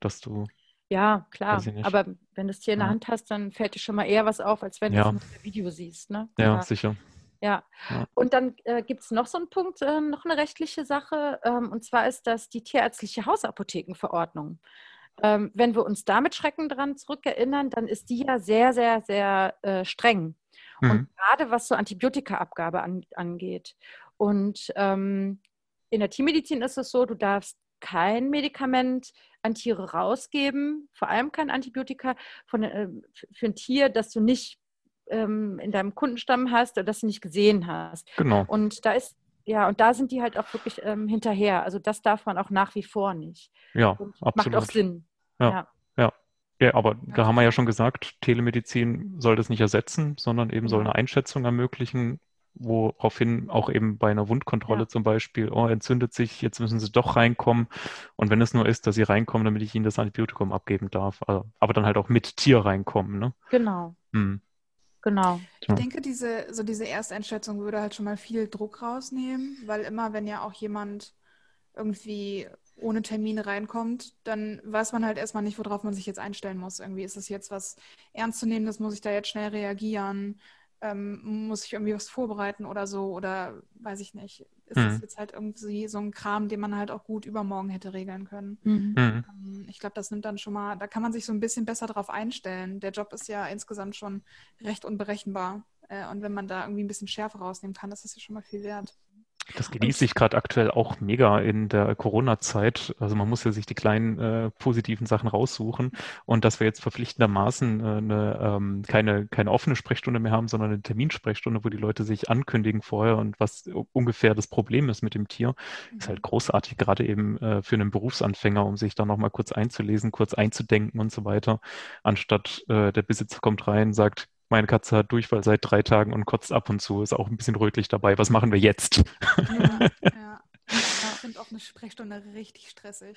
dass du. Ja, klar. Aber wenn du es Tier in der Hand hast, dann fällt dir schon mal eher was auf, als wenn ja. du es im Video siehst. Ne? Ja, ja, sicher. Ja. ja. Und dann äh, gibt es noch so einen Punkt, äh, noch eine rechtliche Sache. Ähm, und zwar ist das die tierärztliche Hausapothekenverordnung. Ähm, wenn wir uns da mit Schrecken dran zurückerinnern, dann ist die ja sehr, sehr, sehr äh, streng. Mhm. Und gerade was so Antibiotikaabgabe an, angeht. Und ähm, in der Tiermedizin ist es so, du darfst kein Medikament an Tiere rausgeben, vor allem kein Antibiotika von, äh, für ein Tier, das du nicht ähm, in deinem Kundenstamm hast oder das du nicht gesehen hast. Genau. Und da ist ja, und da sind die halt auch wirklich ähm, hinterher. Also das darf man auch nach wie vor nicht. Ja, und absolut. Macht auch Sinn. Ja, ja. Ja. aber ja. da haben wir ja schon gesagt, Telemedizin soll das nicht ersetzen, sondern eben soll eine Einschätzung ermöglichen, woraufhin auch eben bei einer Wundkontrolle ja. zum Beispiel, oh, entzündet sich, jetzt müssen Sie doch reinkommen. Und wenn es nur ist, dass Sie reinkommen, damit ich Ihnen das Antibiotikum abgeben darf, also, aber dann halt auch mit Tier reinkommen, ne? Genau. Hm. Genau. Ich denke, diese, so diese Ersteinschätzung würde halt schon mal viel Druck rausnehmen, weil immer, wenn ja auch jemand irgendwie ohne Termine reinkommt, dann weiß man halt erstmal nicht, worauf man sich jetzt einstellen muss. Irgendwie ist es jetzt was Ernstzunehmendes, muss ich da jetzt schnell reagieren? ähm, muss ich irgendwie was vorbereiten oder so oder weiß ich nicht. Ist mhm. das jetzt halt irgendwie so ein Kram, den man halt auch gut übermorgen hätte regeln können. Mhm. mhm. Ähm, ich glaube, das nimmt dann schon mal, da kann man sich so ein bisschen besser drauf einstellen. Der Job ist ja insgesamt schon recht unberechenbar. Äh, und wenn man da irgendwie ein bisschen Schärfe rausnehmen kann, das ist ja schon mal viel wert. Das genieße ich gerade aktuell auch mega in der Corona-Zeit. Also man muss ja sich die kleinen äh, positiven Sachen raussuchen und dass wir jetzt verpflichtendermaßen äh, eine, ähm, keine, keine offene Sprechstunde mehr haben, sondern eine Terminsprechstunde, wo die Leute sich ankündigen vorher und was ungefähr das Problem ist mit dem Tier, ist halt mhm. großartig, gerade eben äh, für einen Berufsanfänger, um sich da nochmal kurz einzulesen, kurz einzudenken und so weiter, anstatt äh, der Besitzer kommt rein, sagt, meine Katze hat Durchfall seit drei Tagen und kotzt ab und zu, ist auch ein bisschen rötlich dabei. Was machen wir jetzt? Ja, ja. Ich finde auch eine Sprechstunde richtig stressig.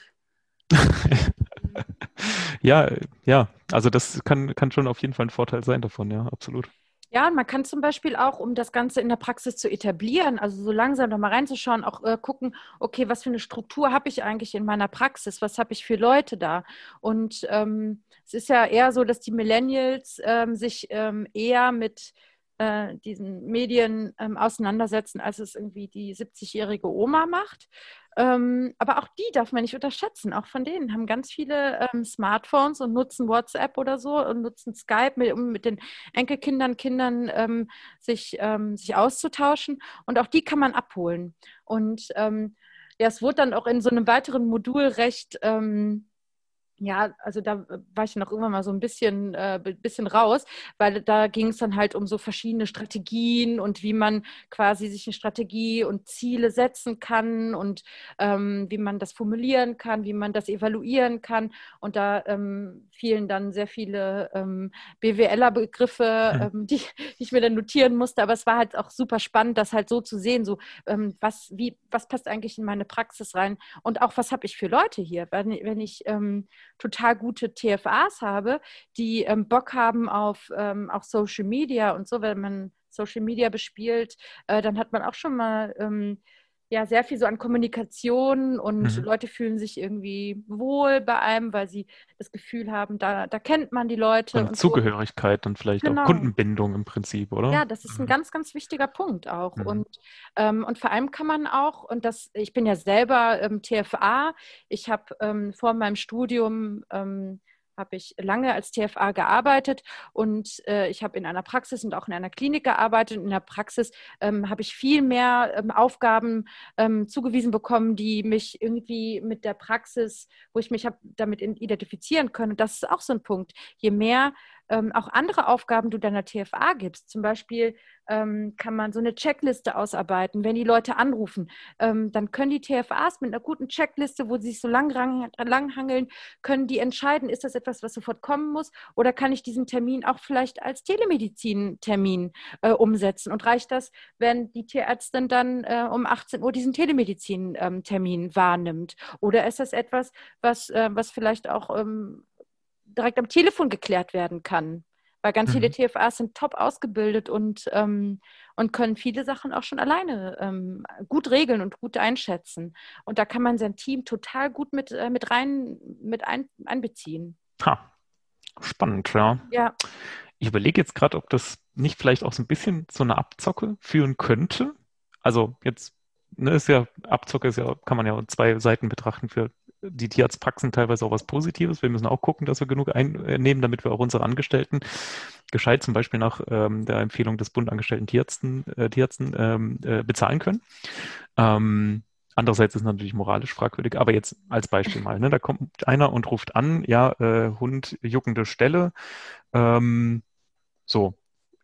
ja, ja, also das kann, kann schon auf jeden Fall ein Vorteil sein davon, ja, absolut. Ja, und man kann zum Beispiel auch, um das Ganze in der Praxis zu etablieren, also so langsam noch mal reinzuschauen, auch äh, gucken, okay, was für eine Struktur habe ich eigentlich in meiner Praxis? Was habe ich für Leute da? Und ähm, es ist ja eher so, dass die Millennials ähm, sich ähm, eher mit äh, diesen Medien ähm, auseinandersetzen, als es irgendwie die 70-jährige Oma macht. Ähm, aber auch die darf man nicht unterschätzen. Auch von denen haben ganz viele ähm, Smartphones und nutzen WhatsApp oder so und nutzen Skype, mit, um mit den Enkelkindern, Kindern ähm, sich, ähm, sich auszutauschen. Und auch die kann man abholen. Und ähm, ja, es wurde dann auch in so einem weiteren Modul recht ähm, ja, also da war ich noch irgendwann mal so ein bisschen, äh, bisschen raus, weil da ging es dann halt um so verschiedene Strategien und wie man quasi sich eine Strategie und Ziele setzen kann und ähm, wie man das formulieren kann, wie man das evaluieren kann. Und da ähm, fielen dann sehr viele ähm, BWLer-Begriffe, mhm. die, die, ich mir dann notieren musste. Aber es war halt auch super spannend, das halt so zu sehen, so ähm, was, wie, was passt eigentlich in meine Praxis rein und auch was habe ich für Leute hier, wenn, wenn ich ähm, total gute TFAs habe, die ähm, Bock haben auf ähm, auch Social Media und so, wenn man Social Media bespielt, äh, dann hat man auch schon mal ähm, ja sehr viel so an Kommunikation und mhm. Leute fühlen sich irgendwie wohl bei einem, weil sie das Gefühl haben, da, da kennt man die Leute. Und, und Zugehörigkeit so. und vielleicht genau. auch Kundenbindung im Prinzip, oder? Ja, das ist ein mhm. ganz, ganz wichtiger Punkt auch. Mhm. Und, ähm, und vor allem kann man auch, und das, ich bin ja selber ähm, TFA, ich habe ähm, vor meinem Studium ähm, habe ich lange als TFA gearbeitet und äh, ich habe in einer Praxis und auch in einer Klinik gearbeitet. In der Praxis ähm, habe ich viel mehr ähm, Aufgaben ähm, zugewiesen bekommen, die mich irgendwie mit der Praxis, wo ich mich habe damit identifizieren können. Und das ist auch so ein Punkt. Je mehr ähm, auch andere Aufgaben du deiner TFA gibst. Zum Beispiel ähm, kann man so eine Checkliste ausarbeiten. Wenn die Leute anrufen, ähm, dann können die TFAs mit einer guten Checkliste, wo sie sich so lang, lang können die entscheiden, ist das etwas, was sofort kommen muss oder kann ich diesen Termin auch vielleicht als Telemedizin-Termin äh, umsetzen? Und reicht das, wenn die Tierärztin dann äh, um 18 Uhr diesen Telemedizin-Termin ähm, wahrnimmt? Oder ist das etwas, was, äh, was vielleicht auch ähm, direkt am Telefon geklärt werden kann. Weil ganz viele Mhm. TFAs sind top ausgebildet und, ähm, und können viele Sachen auch schon alleine ähm, gut regeln und gut einschätzen. Und da kann man sein Team total gut mit, äh, mit rein mit ein, einbeziehen. Ha. Spannend, ja. Ja, Ich überlege jetzt gerade, ob das nicht vielleicht auch so ein bisschen zu einer Abzocke führen könnte. Also jetzt, ne, ist ja, Abzocke ist ja, kann man ja zwei Seiten betrachten für die Tierarztpraxen teilweise auch was Positives. Wir müssen auch gucken, dass wir genug einnehmen, damit wir auch unsere Angestellten gescheit zum Beispiel nach ähm, der Empfehlung des Bund angestellten Tierärzten, äh, Tierärzten ähm, äh, bezahlen können. Ähm, andererseits ist es natürlich moralisch fragwürdig, aber jetzt als Beispiel mal, ne, da kommt einer und ruft an, ja, äh, Hund juckende Stelle. Ähm, so,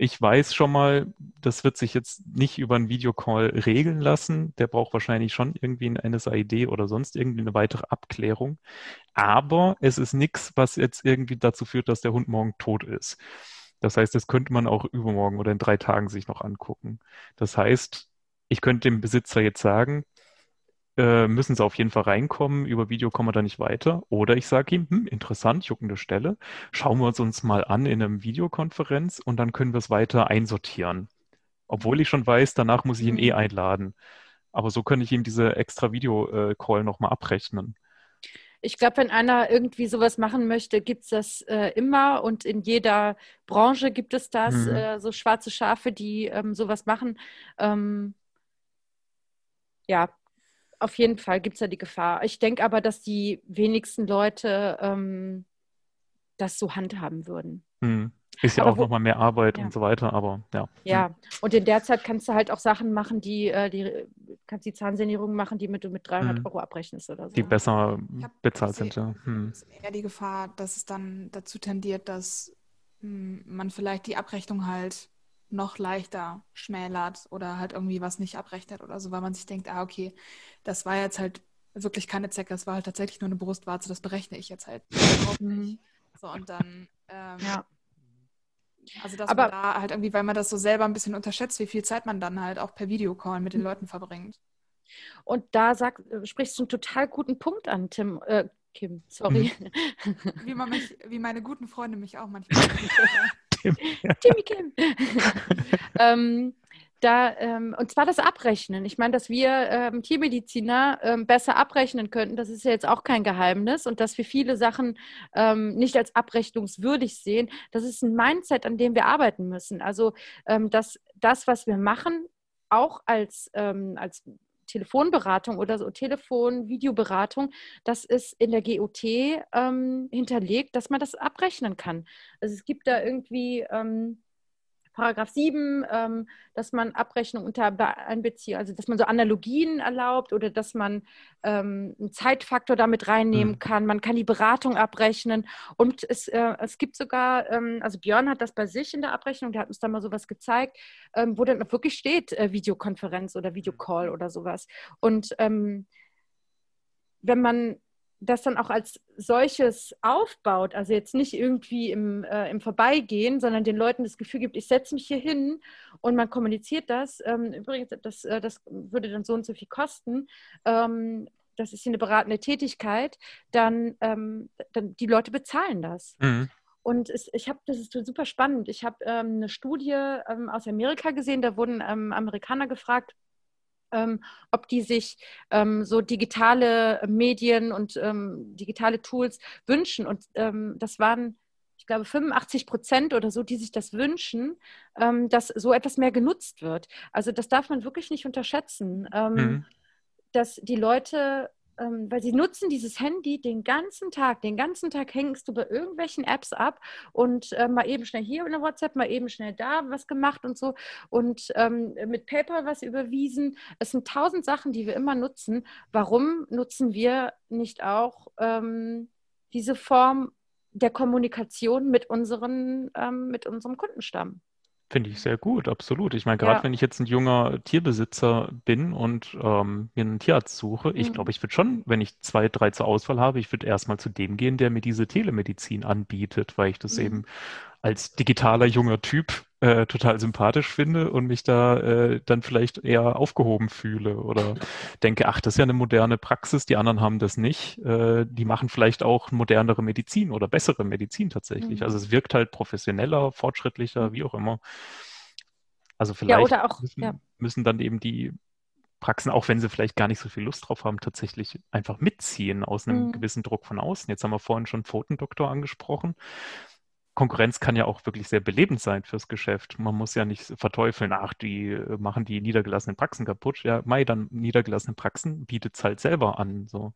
ich weiß schon mal, das wird sich jetzt nicht über einen Videocall regeln lassen. Der braucht wahrscheinlich schon irgendwie ein NSAID oder sonst irgendwie eine weitere Abklärung. Aber es ist nichts, was jetzt irgendwie dazu führt, dass der Hund morgen tot ist. Das heißt, das könnte man auch übermorgen oder in drei Tagen sich noch angucken. Das heißt, ich könnte dem Besitzer jetzt sagen, äh, müssen sie auf jeden Fall reinkommen, über Video kommen wir da nicht weiter. Oder ich sage ihm, hm, interessant, juckende Stelle, schauen wir uns uns mal an in einer Videokonferenz und dann können wir es weiter einsortieren. Obwohl ich schon weiß, danach muss ich ihn eh Mhm. einladen. Aber so könnte ich ihm diese extra Video-Call nochmal abrechnen. ich glaube, wenn einer irgendwie sowas machen möchte, gibt es das äh, immer und in jeder Branche gibt es das, Mhm. äh, so schwarze Schafe, die ähm, sowas machen. Ähm, ja, auf jeden Fall gibt es da die Gefahr. Ich denke aber, dass die wenigsten Leute ähm, das so handhaben würden. Hm. Ist ja Aber auch wo- nochmal mehr Arbeit Ja. und so weiter, aber ja. Ja, und in der Zeit kannst du halt auch Sachen machen, die, äh, die kannst die Zahnsanierung machen, die mit, du mit 300 Mhm. Euro abrechnest oder so. Die besser bezahlt sind, ja. Hm. ist eher die Gefahr, dass es dann dazu tendiert, dass hm, man vielleicht die Abrechnung halt noch leichter schmälert oder halt irgendwie was nicht abrechnet oder so, weil man sich denkt, ah, okay, das war jetzt halt wirklich keine Zecke, das war halt tatsächlich nur eine Brustwarze, das berechne ich jetzt halt Mhm. nicht. So, und dann, ähm, Ja. also dass Aber- man da halt irgendwie, weil man das so selber ein bisschen unterschätzt, wie viel Zeit man dann halt auch per Videocall mit den Leuten verbringt. Und da sag, äh, sprichst du einen total guten Punkt an, Tim. Äh, Kim, sorry. Wie man mich, wie meine guten Freunde mich auch manchmal. Timmy Kim. ähm, da, ähm, und zwar das Abrechnen. Ich meine, dass wir ähm, Tiermediziner ähm, besser abrechnen könnten, das ist ja jetzt auch kein Geheimnis. Und dass wir viele Sachen ähm, nicht als abrechnungswürdig sehen, das ist ein Mindset, an dem wir arbeiten müssen. Also, ähm, dass das, was wir machen, auch als, ähm, als Telefonberatung oder so Telefon, Videoberatung, das ist in der GOT ähm, hinterlegt, dass man das abrechnen kann. Also es gibt da irgendwie ähm, Paragraph 7, ähm, dass man Abrechnung unter Be- Einbeziehung, also dass man so Analogien erlaubt oder dass man ähm, einen Zeitfaktor damit reinnehmen Mhm. kann. Man kann die Beratung abrechnen und es, äh, es gibt sogar, ähm, also Björn hat das bei sich in der Abrechnung, der hat uns da mal sowas gezeigt, ähm, wo dann auch wirklich steht, äh, Videokonferenz oder Videocall oder sowas. Und ähm, wenn man das dann auch als solches aufbaut, also jetzt nicht irgendwie im, äh, im Vorbeigehen, sondern den Leuten das Gefühl gibt, ich setze mich hier hin und man kommuniziert das. Ähm, übrigens, das, äh, das würde dann so und so viel kosten. Ähm, das ist hier eine beratende Tätigkeit, dann, ähm, dann die Leute bezahlen das. Mhm. Und es, ich habe, das ist super spannend. Ich habe ähm, eine Studie ähm, aus Amerika gesehen, da wurden ähm, Amerikaner gefragt, ähm, ob die sich ähm, so digitale Medien und ähm, digitale Tools wünschen. Und ähm, das waren, ich glaube, 85 Prozent oder so, die sich das wünschen, ähm, dass so etwas mehr genutzt wird. Also das darf man wirklich nicht unterschätzen, ähm, Mhm. dass die Leute ähm, weil sie nutzen dieses Handy den ganzen Tag. Den ganzen Tag hängst du bei irgendwelchen Apps ab und äh, mal eben schnell hier in der WhatsApp, mal eben schnell da was gemacht und so und ähm, mit PayPal was überwiesen. Es sind tausend Sachen, die wir immer nutzen. Warum nutzen wir nicht auch ähm, diese Form der Kommunikation mit, unseren, ähm, mit unserem Kundenstamm? Finde ich sehr gut, absolut. Ich meine, gerade Ja. wenn ich jetzt ein junger Tierbesitzer bin und ähm, mir einen Tierarzt suche, ich Mhm. glaube, ich würde schon, wenn ich zwei, drei zur Auswahl habe, ich würde erstmal zu dem gehen, der mir diese Telemedizin anbietet, weil ich das Mhm. eben als digitaler junger Typ äh, total sympathisch finde und mich da äh, dann vielleicht eher aufgehoben fühle oder denke, ach, das ist ja eine moderne Praxis, die anderen haben das nicht. Äh, die machen vielleicht auch modernere Medizin oder bessere Medizin tatsächlich. Mhm. Also es wirkt halt professioneller, fortschrittlicher, wie auch immer. Also vielleicht oder auch, müssen, ja. müssen dann eben die Praxen, auch wenn sie vielleicht gar nicht so viel Lust drauf haben, tatsächlich einfach mitziehen aus einem Mhm. gewissen Druck von außen. Jetzt haben wir vorhin schon Pfotendoktor angesprochen. Konkurrenz kann ja auch wirklich sehr belebend sein fürs Geschäft. Man muss ja nicht verteufeln, ach, die äh, machen die niedergelassenen Praxen kaputt. Ja, Mai, dann niedergelassene Praxen bietet es halt selber an. So.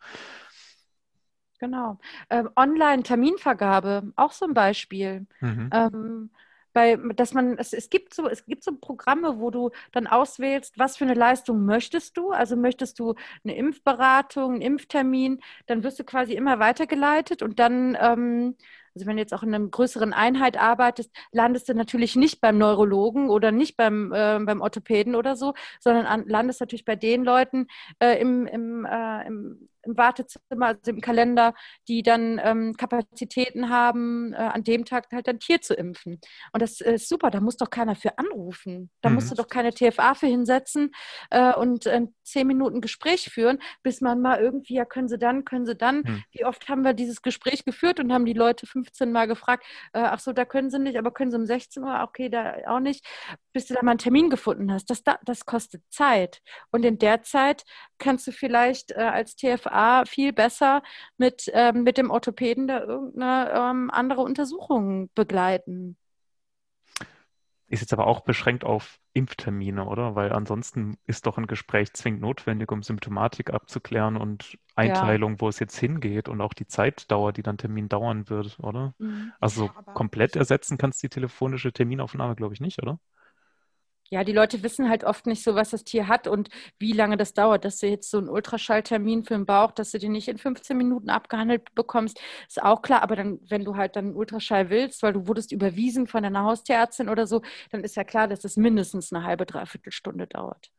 Genau. Ähm, Online-Terminvergabe, auch so ein Beispiel. Mhm. Ähm, bei, dass man, es, es gibt so, es gibt so Programme, wo du dann auswählst, was für eine Leistung möchtest du. Also möchtest du eine Impfberatung, einen Impftermin, dann wirst du quasi immer weitergeleitet und dann, ähm, also wenn du jetzt auch in einer größeren Einheit arbeitest, landest du natürlich nicht beim Neurologen oder nicht beim, äh, beim Orthopäden oder so, sondern an, landest natürlich bei den Leuten äh, im, im, äh, im, im Wartezimmer, also im Kalender, die dann ähm, Kapazitäten haben, äh, an dem Tag halt ein Tier zu impfen. Und das ist super, da muss doch keiner für anrufen. Da Mhm. musst du doch keine TFA für hinsetzen äh, und äh, zehn Minuten Gespräch führen, bis man mal irgendwie, ja, können sie dann, können sie dann. Mhm. Wie oft haben wir dieses Gespräch geführt und haben die Leute 15 Mal gefragt, äh, ach so, da können sie nicht, aber können sie um 16 Uhr, okay, da auch nicht, bis du da mal einen Termin gefunden hast. Das, da- das kostet Zeit. Und in der Zeit kannst du vielleicht äh, als TFA viel besser mit, ähm, mit dem Orthopäden da irgendeine ähm, andere Untersuchung begleiten. Ist jetzt aber auch beschränkt auf Impftermine, oder? Weil ansonsten ist doch ein Gespräch zwingend notwendig, um Symptomatik abzuklären und Einteilung, wo es jetzt hingeht und auch die Zeitdauer, die dann Termin dauern wird, oder? Mhm. Also Ja, komplett ersetzen kannst du die telefonische Terminaufnahme, glaube ich, nicht, oder? Ja, die Leute wissen halt oft nicht so, was das Tier hat und wie lange das dauert. Dass du jetzt so einen Ultraschalltermin für den Bauch, dass du den nicht in 15 Minuten abgehandelt bekommst, ist auch klar. Aber dann, wenn du halt dann einen Ultraschall willst, weil du wurdest überwiesen von einer Haustierärztin oder so, dann ist ja klar, dass es mindestens eine halbe, dreiviertel Stunde dauert.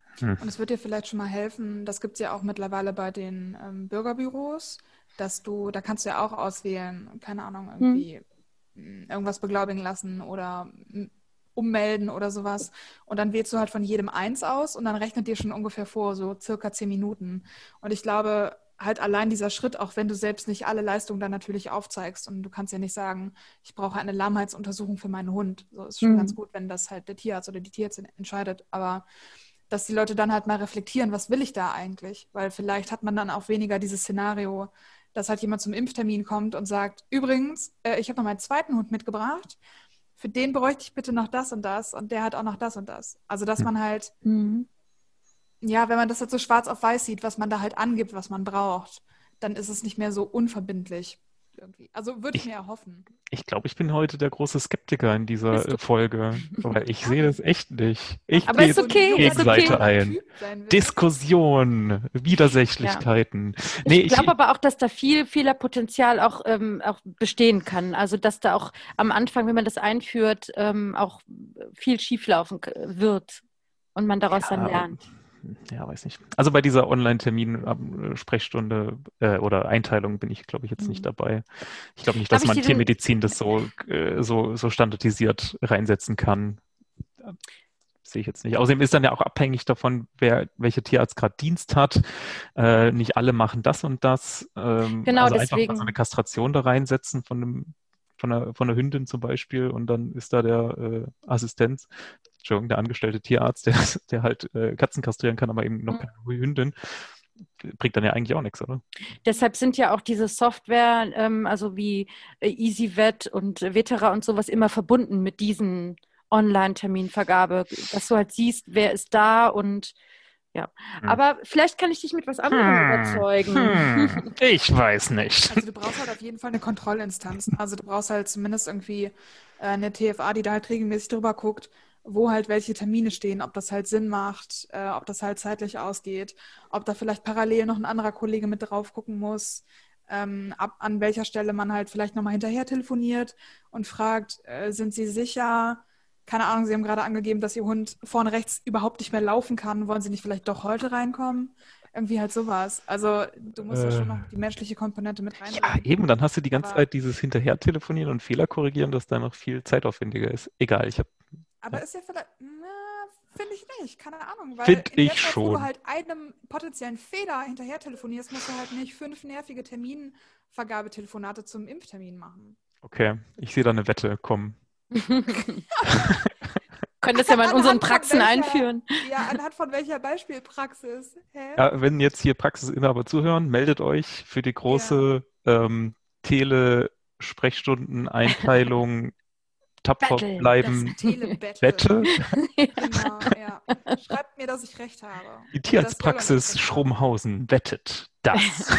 Und es wird dir vielleicht schon mal helfen, das gibt es ja auch mittlerweile bei den ähm, Bürgerbüros, dass du, da kannst du ja auch auswählen, keine Ahnung, irgendwie mh, irgendwas beglaubigen lassen oder mh, ummelden oder sowas. Und dann wählst du halt von jedem eins aus und dann rechnet dir schon ungefähr vor, so circa zehn Minuten. Und ich glaube, halt allein dieser Schritt, auch wenn du selbst nicht alle Leistungen dann natürlich aufzeigst und du kannst ja nicht sagen, ich brauche eine Lahmheitsuntersuchung für meinen Hund. So ist schon Mhm. ganz gut, wenn das halt der Tierarzt oder die Tierärztin entscheidet. Aber dass die Leute dann halt mal reflektieren, was will ich da eigentlich? Weil vielleicht hat man dann auch weniger dieses Szenario, dass halt jemand zum Impftermin kommt und sagt, übrigens, äh, ich habe noch meinen zweiten Hund mitgebracht, für den bräuchte ich bitte noch das und das und der hat auch noch das und das. Also dass man halt, Mhm. ja, wenn man das jetzt so schwarz auf weiß sieht, was man da halt angibt, was man braucht, dann ist es nicht mehr so unverbindlich irgendwie. Also würde ich Ich- mir erhoffen. Ich glaube, ich bin heute der große Skeptiker in dieser Folge, weil ich sehe das echt nicht. Ich Aber ist okay, ist Gegenseite okay. ein. Diskussion, Widersächlichkeiten. Nee, ich glaube aber auch, dass da viel Fehlerpotenzial auch, ähm, auch bestehen kann. Also dass da auch am Anfang, wenn man das einführt, ähm, auch viel schieflaufen wird und man daraus dann Ja, lernt. Ja, weiß nicht. Also bei dieser Online-Termin-Sprechstunde äh, oder Einteilung bin ich, glaube ich, jetzt nicht Mhm. dabei. Ich glaube nicht, dass man Tiermedizin das so, äh, so, so standardisiert reinsetzen kann. Sehe ich jetzt nicht. Außerdem ist dann ja auch abhängig davon, wer, welcher Tierarzt gerade Dienst hat. Äh, nicht alle machen das und das. Ähm, Genau, also einfach mal deswegen- so eine Kastration da reinsetzen von einem, von einer, von einer Hündin zum Beispiel und dann ist da der äh, Assistent, Entschuldigung, der angestellte Tierarzt, der, der halt äh, Katzen kastrieren kann, aber eben noch Mhm. keine Hündin. Bringt dann ja eigentlich auch nichts, oder? Deshalb sind ja auch diese Software, ähm, also wie äh, EasyVet und Vetera und sowas, immer verbunden mit diesen Online-Terminvergabe, dass du halt siehst, wer ist da und ja. Hm. Aber vielleicht kann ich dich mit was anderem überzeugen. Hm, ich weiß nicht. Also du brauchst halt auf jeden Fall eine Kontrollinstanz. Also du brauchst halt zumindest irgendwie äh, eine TFA, die da halt regelmäßig drüber guckt, wo halt welche Termine stehen, ob das halt Sinn macht, äh, ob das halt zeitlich ausgeht, ob da vielleicht parallel noch ein anderer Kollege mit drauf gucken muss, ähm, ab, an welcher Stelle man halt vielleicht nochmal hinterher telefoniert und fragt, äh, sind Sie sicher? Keine Ahnung, Sie haben gerade angegeben, dass Ihr Hund vorne rechts überhaupt nicht mehr laufen kann. Wollen Sie nicht vielleicht doch heute reinkommen? Irgendwie halt sowas. Also du musst ja schon Äh. noch die menschliche Komponente mit Ja, reinbringen. eben, dann hast du die ganze Aber- Zeit dieses Hinterher telefonieren und Fehler korrigieren, das dann noch viel zeitaufwendiger ist. Egal, ich habe Aber ist ja vielleicht, finde ich nicht, keine Ahnung. Weil Find in der ich Zeit, Wo schon. du halt einem potenziellen Fehler hinterher telefonierst, musst du halt nicht fünf nervige Terminvergabetelefonate zum Impftermin machen. Okay, ich sehe da eine Wette. Komm. Können das ja mal in unseren Praxen welcher- einführen. Ja, anhand von welcher Beispielpraxis? Hä? Ja, wenn jetzt hier Praxisinhaber zuhören, meldet euch für die große ähm, Tele-Sprechstunden-Einteilung tapfer Battle, bleiben. Wette. Genau, ja. Schreibt mir, dass ich recht habe. Die Tierarztpraxis. Schrumhausen wettet das.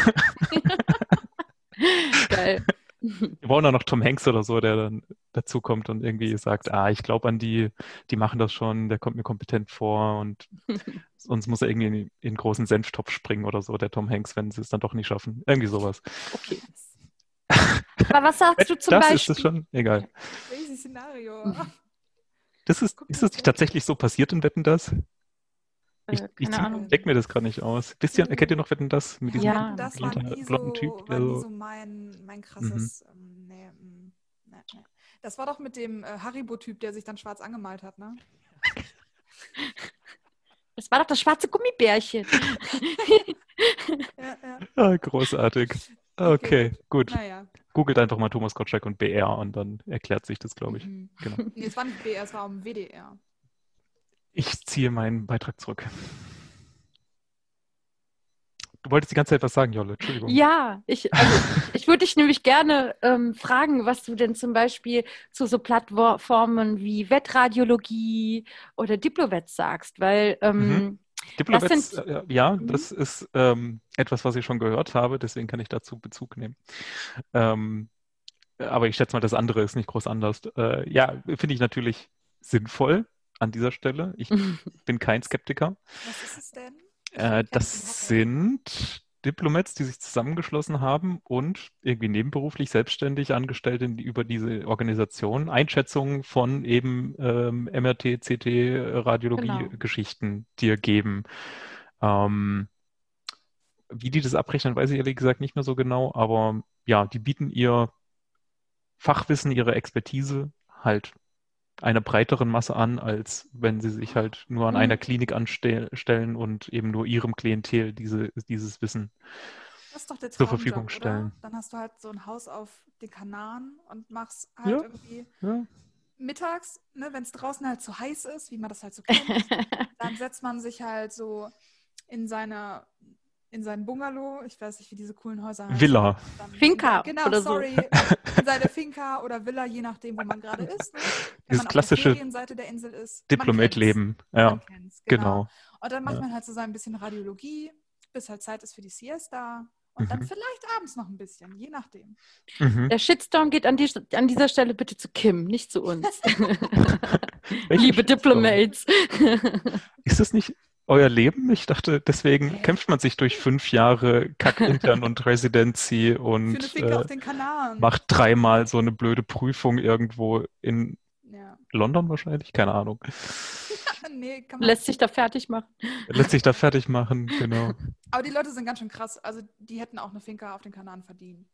Geil. Wir brauchen da noch Tom Hanks oder so, der dann dazu kommt und irgendwie sagt, ah, ich glaube an die, die machen das schon, der kommt mir kompetent vor und sonst muss er irgendwie in, in den großen Senftopf springen oder so, der Tom Hanks, wenn sie es dann doch nicht schaffen. Irgendwie sowas. Okay. Aber was sagst du zum das Beispiel? ist es schon? Egal. Crazy Szenario. Das ist, ist das nicht tatsächlich so passiert in Wetten, das? Ich, Äh, ich deck mir das gerade nicht aus. Wisst ihr, kennt ihr noch Wetten, das? Mit diesem Ja. das war blonden- nie so, blonden Typ, war der nie so- mein, mein krasses. Ähm, nee, mm, nee, nee. Das war doch mit dem äh, Haribo-Typ, der sich dann schwarz angemalt hat, ne? Das war doch das schwarze Gummibärchen. Ja, ja. Ah, großartig. Okay, gut. Naja. Googelt einfach mal Thomas Gottschalk und BR und dann erklärt sich das, glaube ich. Mhm. Genau. Nee, es war nicht BR, es war am WDR. Ich ziehe meinen Beitrag zurück. Du wolltest die ganze Zeit was sagen, Jolle. Entschuldigung. Ja, ich, also, ich würde dich nämlich gerne ähm, fragen, was du denn zum Beispiel zu so Plattformen wie Wettradiologie oder Diplowet sagst, weil ähm, Mhm. Diplowets, sind- äh, ja, Mhm. das ist ähm, etwas, was ich schon gehört habe, deswegen kann ich dazu Bezug nehmen. Ähm, aber ich schätze mal, das andere ist nicht groß anders. Äh, ja, finde ich natürlich sinnvoll an dieser Stelle. Ich bin kein Skeptiker. Was ist es denn? Äh, das sind Diplomats, die sich zusammengeschlossen haben und irgendwie nebenberuflich selbstständig angestellt in, über diese Organisation Einschätzungen von eben ähm, MRT, CT, Genau. Radiologie-Geschichten dir geben. Ähm, wie die das abrechnen, weiß ich ehrlich gesagt nicht mehr so genau, aber ja, die bieten ihr Fachwissen, ihre Expertise halt einer breiteren Masse an, als wenn sie sich halt nur an Mhm. einer Klinik anstellen und eben nur ihrem Klientel diese, dieses Wissen. Das ist doch der zur Verfügung oder? stellen. Dann hast du halt so ein Haus auf den Kanaren und machst halt Ja. irgendwie Ja. mittags, ne, wenn es draußen halt zu heiß ist, wie man das halt so kennt, dann setzt man sich halt so in seine in seinen Bungalow, ich weiß nicht, wie diese coolen Häuser heißen. Villa. Dann Finca in, genau, oder so. sorry, in seine Finca oder Villa, je nachdem, wo man gerade ist. Ne? Wenn Dieses man auf klassische der Ferienseite der Insel ist. man Diplomat-Leben. Ja, kennt's, genau. genau. Und dann macht Ja. man halt so sein bisschen Radiologie, bis halt Zeit ist für die Siesta. Und dann Mhm. vielleicht abends noch ein bisschen, je nachdem. Mhm. Der Shitstorm geht an, die, an dieser Stelle bitte zu Kim, nicht zu uns. Liebe Shitstorm? Diplomates. Ist das nicht euer Leben? Ich dachte, deswegen kämpft man sich durch fünf Jahre Kack-Intern und Residency und äh, macht dreimal so eine blöde Prüfung irgendwo in Ja. London wahrscheinlich, keine Ahnung. nee, kann man. Lässt sich da fertig machen. Lässt sich da fertig machen, genau. Aber die Leute sind ganz schön krass. Also die hätten auch eine Finca auf den Kanaren verdient.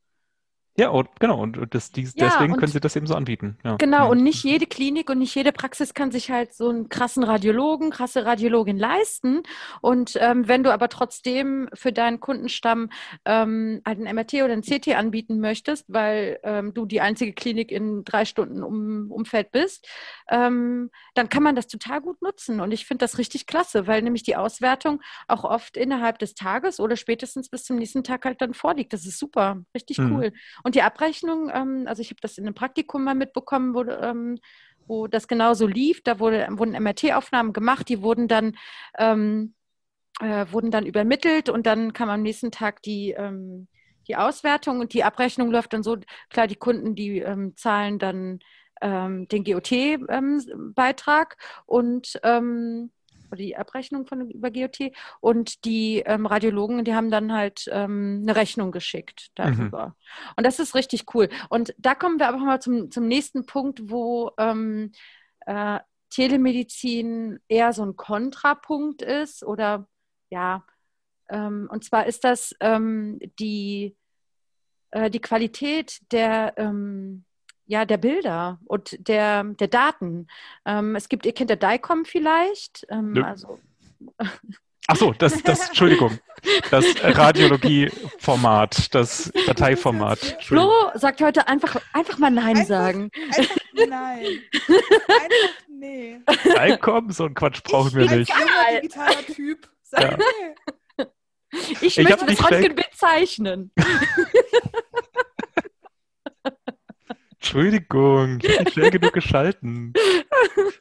Ja, und, genau, und das, dies, Ja, deswegen und- können sie das eben so anbieten. Ja. Genau, und nicht jede Klinik und nicht jede Praxis kann sich halt so einen krassen Radiologen, krasse Radiologin leisten. Und ähm, wenn du aber trotzdem für deinen Kundenstamm ähm, halt ein MRT oder ein CT anbieten möchtest, weil ähm, du die einzige Klinik in drei Stunden um, Umfeld bist, ähm, dann kann man das total gut nutzen. Und ich finde das richtig klasse, weil nämlich die Auswertung auch oft innerhalb des Tages oder spätestens bis zum nächsten Tag halt dann vorliegt. Das ist super, richtig Mhm. cool. Und die Abrechnung, ähm, also ich habe das in einem Praktikum mal mitbekommen, wo, ähm, wo das genauso lief. Da wurde, wurden MRT-Aufnahmen gemacht, die wurden dann, ähm, äh, wurden dann übermittelt und dann kam am nächsten Tag die, ähm, die Auswertung und die Abrechnung läuft dann so, klar, die Kunden, die ähm, zahlen dann ähm, den GOT-Beitrag und die Abrechnung von über GOT und die ähm, Radiologen, die haben dann halt ähm, eine Rechnung geschickt darüber. Und das ist richtig cool. Und da kommen wir aber mal zum, zum nächsten Punkt, wo ähm, äh, Telemedizin eher so ein Kontrapunkt ist oder ja, ähm, und zwar ist das ähm, die, äh, die Qualität der, ähm, ja, der Bilder und der, der Daten. Ähm, es gibt, ihr kennt der DICOM vielleicht. Ähm, Nö. also, Ach so, das, das, Entschuldigung, das Radiologie-Format, das Dateiformat. Flo sagt heute einfach, einfach mal Nein Einfach- sagen. Einfach nein. Einfach nee. Icom, so ein Quatsch brauchen wir nicht. junger digitaler Typ. Sag Ja. nee. Ich, Ich möchte das. Röntgenbild zeichnen. Entschuldigung, ich habe nicht schnell genug geschalten.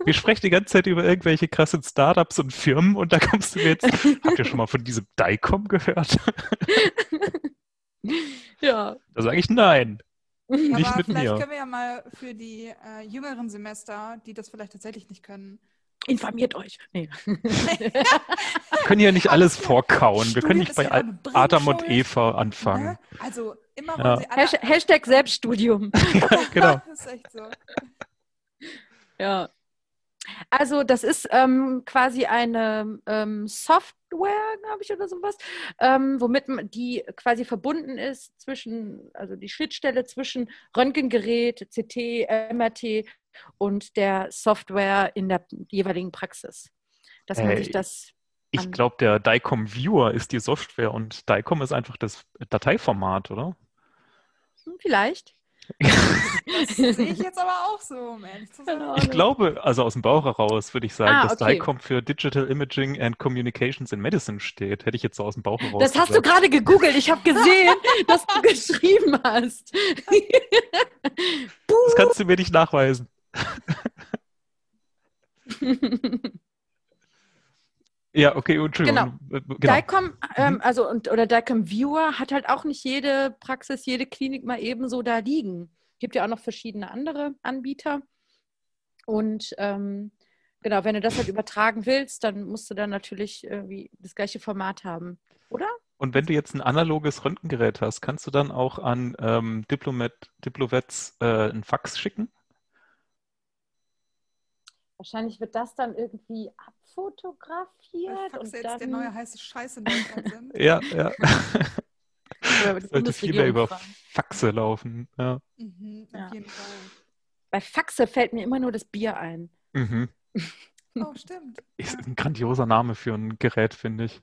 Wir sprechen die ganze Zeit über irgendwelche krassen Startups und Firmen und da kommst du mir jetzt. Habt ihr schon mal von diesem DICOM gehört? Ja. Da sage ich nein. Nicht Aber mit vielleicht mir. können wir ja mal für die äh, jüngeren Semester, die das vielleicht tatsächlich nicht können. Informiert euch. Nee. Wir können ja nicht alles vorkauen. Wir können nicht bei Adam und Bringschuld, Eva anfangen. Ne? Also immer Ja. sie alle. Hashtag, Hashtag Selbststudium. genau. das ist echt so. Ja. Also das ist ähm, quasi eine ähm, Software, glaube ich, oder sowas, ähm, womit man die quasi verbunden ist zwischen, also die Schnittstelle zwischen Röntgengerät, CT, MRT und der Software in der jeweiligen Praxis. Dass man Äh, sich das Ich glaube, der DICOM Viewer ist die Software und DICOM ist einfach das Dateiformat, oder? hm, vielleicht. Das sehe ich jetzt aber auch so, um ehrlich zu sein. Keine Ich glaube, also aus dem Bauch heraus würde ich sagen, Ah, dass okay. DICOM für Digital Imaging and Communications in Medicine steht. Hätte ich jetzt so aus dem Bauch heraus Das hast du gesagt. gerade gegoogelt. Ich habe gesehen, dass du geschrieben hast. Das kannst du mir nicht nachweisen. Ja, okay, Entschuldigung. Genau. genau. DICOM, ähm, also und, oder DICOM Viewer hat halt auch nicht jede Praxis, jede Klinik mal ebenso da liegen. Gibt ja auch noch verschiedene andere Anbieter. Und ähm, genau, wenn du das halt übertragen willst, dann musst du dann natürlich irgendwie das gleiche Format haben, oder? Und wenn du jetzt ein analoges Röntgengerät hast, kannst du dann auch an ähm, Diplomat, Diplowets äh, einen Fax schicken? Wahrscheinlich wird das dann irgendwie abfotografiert Faxe und jetzt dann der neue heiße Scheiß in Deutschland sind. Ja, ja. Sollte viel mehr über. Faxe laufen. Ja. Mhm, Ja. auf jeden Fall. Bei Faxe fällt mir immer nur das Bier ein. Mhm. Oh, stimmt. Ist Ja, ein grandioser Name für ein Gerät, finde ich.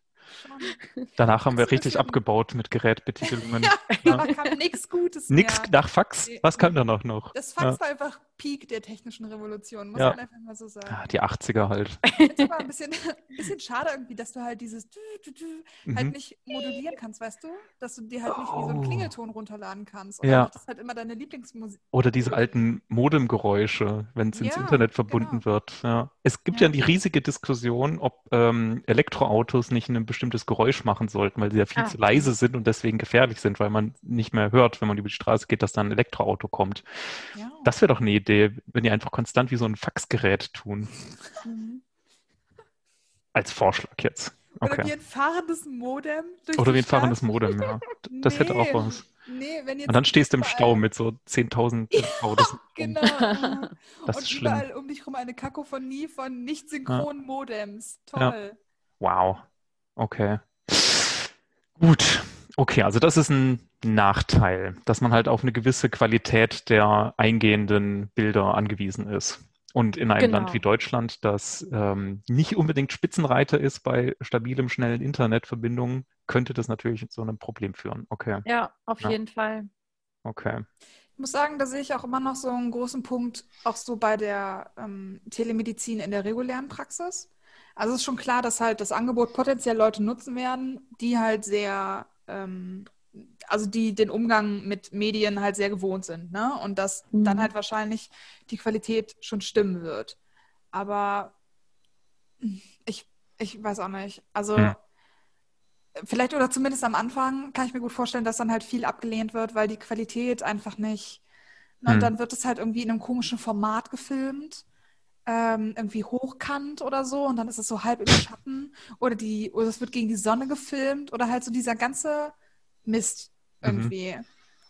schon. Danach haben wir richtig abgebaut mit Gerätbetitelungen. Ja, da kam nichts Gutes Nix mehr. nach Fax. Nee. Was kam da noch? noch? Das Fax war einfach Peak der technischen Revolution, muss Ja. man einfach mal so sagen. Ah, die 80er halt. Ist aber ein bisschen, ein bisschen schade irgendwie, dass du halt dieses Dü, Dü, Dü halt Mhm. nicht modulieren kannst, weißt du? Dass du dir halt nicht wie so einen Oh. Klingelton runterladen kannst. Oder Ja. das halt immer deine Lieblingsmusik. Oder diese alten Modemgeräusche, wenn es ins Ja, Internet verbunden genau. wird. Ja. Es gibt ja, Ja. die riesige Diskussion, ob ähm, Elektroautos nicht ein bestimmtes Geräusch machen sollten, weil sie ja viel Ah. zu leise sind und deswegen gefährlich sind, weil man nicht mehr hört, wenn man über die Straße geht, dass da ein Elektroauto kommt. Ja. Das wäre doch eine Idee, wenn die einfach konstant wie so ein Faxgerät tun. Mhm. Als Vorschlag jetzt. Oder Okay. wie ein fahrendes Modem. Oder wie ein fahrendes. Modem, ja. Das hätte auch Nee. was. Nee, wenn jetzt Und dann stehst du im Stau mit so 10.000 Autos. Genau. Das und ist schlimm. überall um dich rum eine Kakophonie von nicht synchronen Modems. Ja. Toll. Wow. Okay. Gut. Okay, also das ist ein Nachteil, dass man halt auf eine gewisse Qualität der eingehenden Bilder angewiesen ist. Und in einem Genau. Land wie Deutschland, das ähm, nicht unbedingt Spitzenreiter ist bei stabilem, schnellen Internetverbindungen, könnte das natürlich zu einem Problem führen. Okay, Ja, auf Ja. jeden Fall. okay. Ich muss sagen, da sehe ich auch immer noch so einen großen Punkt, auch so bei der ähm, Telemedizin in der regulären Praxis. Also es ist schon klar, dass halt das Angebot potenziell Leute nutzen werden, die halt sehr, ähm, also die den Umgang mit Medien halt sehr gewohnt sind, ne? Und dass Mhm. dann halt wahrscheinlich die Qualität schon stimmen wird. Aber ich, ich weiß auch nicht. Also Hm. vielleicht oder zumindest am Anfang kann ich mir gut vorstellen, dass dann halt viel abgelehnt wird, weil die Qualität einfach nicht. ne, Und Hm. dann wird es halt irgendwie in einem komischen Format gefilmt, ähm, irgendwie hochkant oder so, und dann ist es so halb im Schatten oder die, oder es wird gegen die Sonne gefilmt oder halt so dieser ganze Mist Mhm. irgendwie.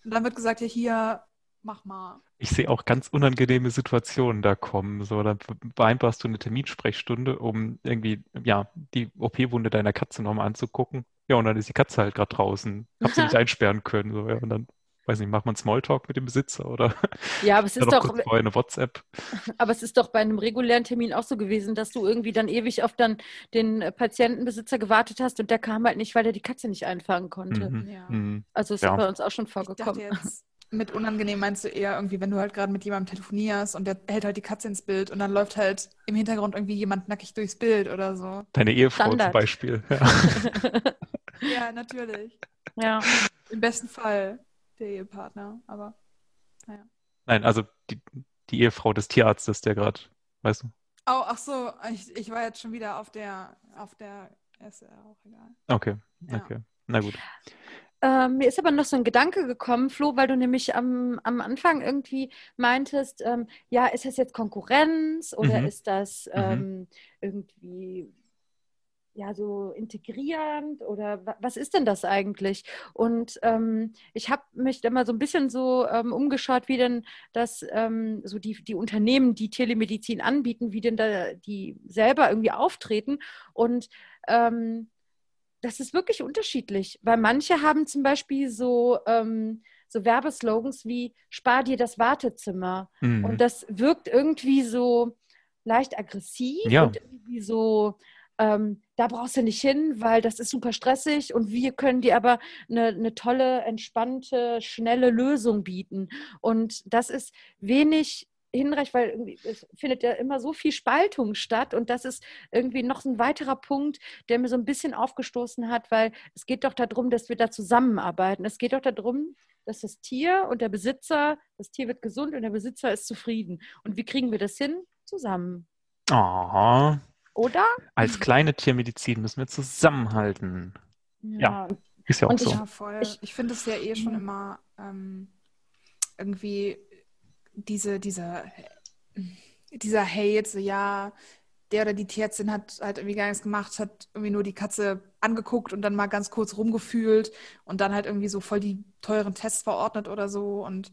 Und dann wird gesagt, ja hier, mach mal. Ich sehe auch ganz unangenehme Situationen da kommen. So, dann vereinbarst du eine Terminsprechstunde, um irgendwie, ja, die OP-Wunde deiner Katze nochmal anzugucken. Ja, und dann ist die Katze halt gerade draußen. Hab sie nicht einsperren können. So, ja, und dann weiß nicht, macht man Smalltalk mit dem Besitzer oder Ja, aber es ist doch, vorher eine WhatsApp. aber es ist doch bei einem regulären Termin auch so gewesen, dass du irgendwie dann ewig auf dann den äh, Patientenbesitzer gewartet hast und der kam halt nicht, weil er die Katze nicht einfangen konnte. Mhm. Ja. Mhm. Also ist Ja. bei uns auch schon Ich dachte vorgekommen. jetzt, mit unangenehm meinst du eher irgendwie, wenn du halt gerade mit jemandem telefonierst und der hält halt die Katze ins Bild und dann läuft halt im Hintergrund irgendwie jemand nackig durchs Bild oder so. Deine Ehefrau Standard. zum Beispiel. Ja. Ja, natürlich. ja. Im besten Fall der Ehepartner, aber Nein, also die, die Ehefrau des Tierarztes, der gerade, weißt du? Oh, ach so, ich, ich war jetzt schon wieder auf der, auf der, ist ja auch egal. Okay, Ja. okay. Na gut. Ähm, mir ist aber noch so ein Gedanke gekommen, Flo, weil du nämlich am, am Anfang irgendwie meintest, ähm, ja, ist das jetzt Konkurrenz oder Mhm. ist das Mhm. ähm, irgendwie ja so integrierend oder wa was ist denn das eigentlich? Und ähm, ich habe mich mal so ein bisschen so ähm, umgeschaut, wie denn das ähm, so die, die Unternehmen, die Telemedizin anbieten, wie denn da die selber irgendwie auftreten und ähm, das ist wirklich unterschiedlich, weil manche haben zum Beispiel so, ähm, so Werbeslogans wie Spar dir das Wartezimmer. Mhm. Und das wirkt irgendwie so leicht aggressiv Ja. und irgendwie so, ähm, da brauchst du nicht hin, weil das ist super stressig und wir können dir aber eine, eine tolle, entspannte, schnelle Lösung bieten. Und das ist wenig hinreichend, weil es findet ja immer so viel Spaltung statt und das ist irgendwie noch ein weiterer Punkt, der mir so ein bisschen aufgestoßen hat, weil es geht doch darum, dass wir da zusammenarbeiten. Es geht doch darum, dass das Tier und der Besitzer, das Tier wird gesund und der Besitzer ist zufrieden. Und wie kriegen wir das hin? Zusammen. Oh, Oder? als kleine Tiermedizin müssen wir zusammenhalten. Ja. Ist ja auch Und so. ich- Ja, ich- Ich finde es ja eh schon Ja. immer ähm, irgendwie diese, diese, dieser Hate, so ja, der oder die Tierärztin hat halt irgendwie gar nichts gemacht, hat irgendwie nur die Katze angeguckt und dann mal ganz kurz rumgefühlt und dann halt irgendwie so voll die teuren Tests verordnet oder so. Und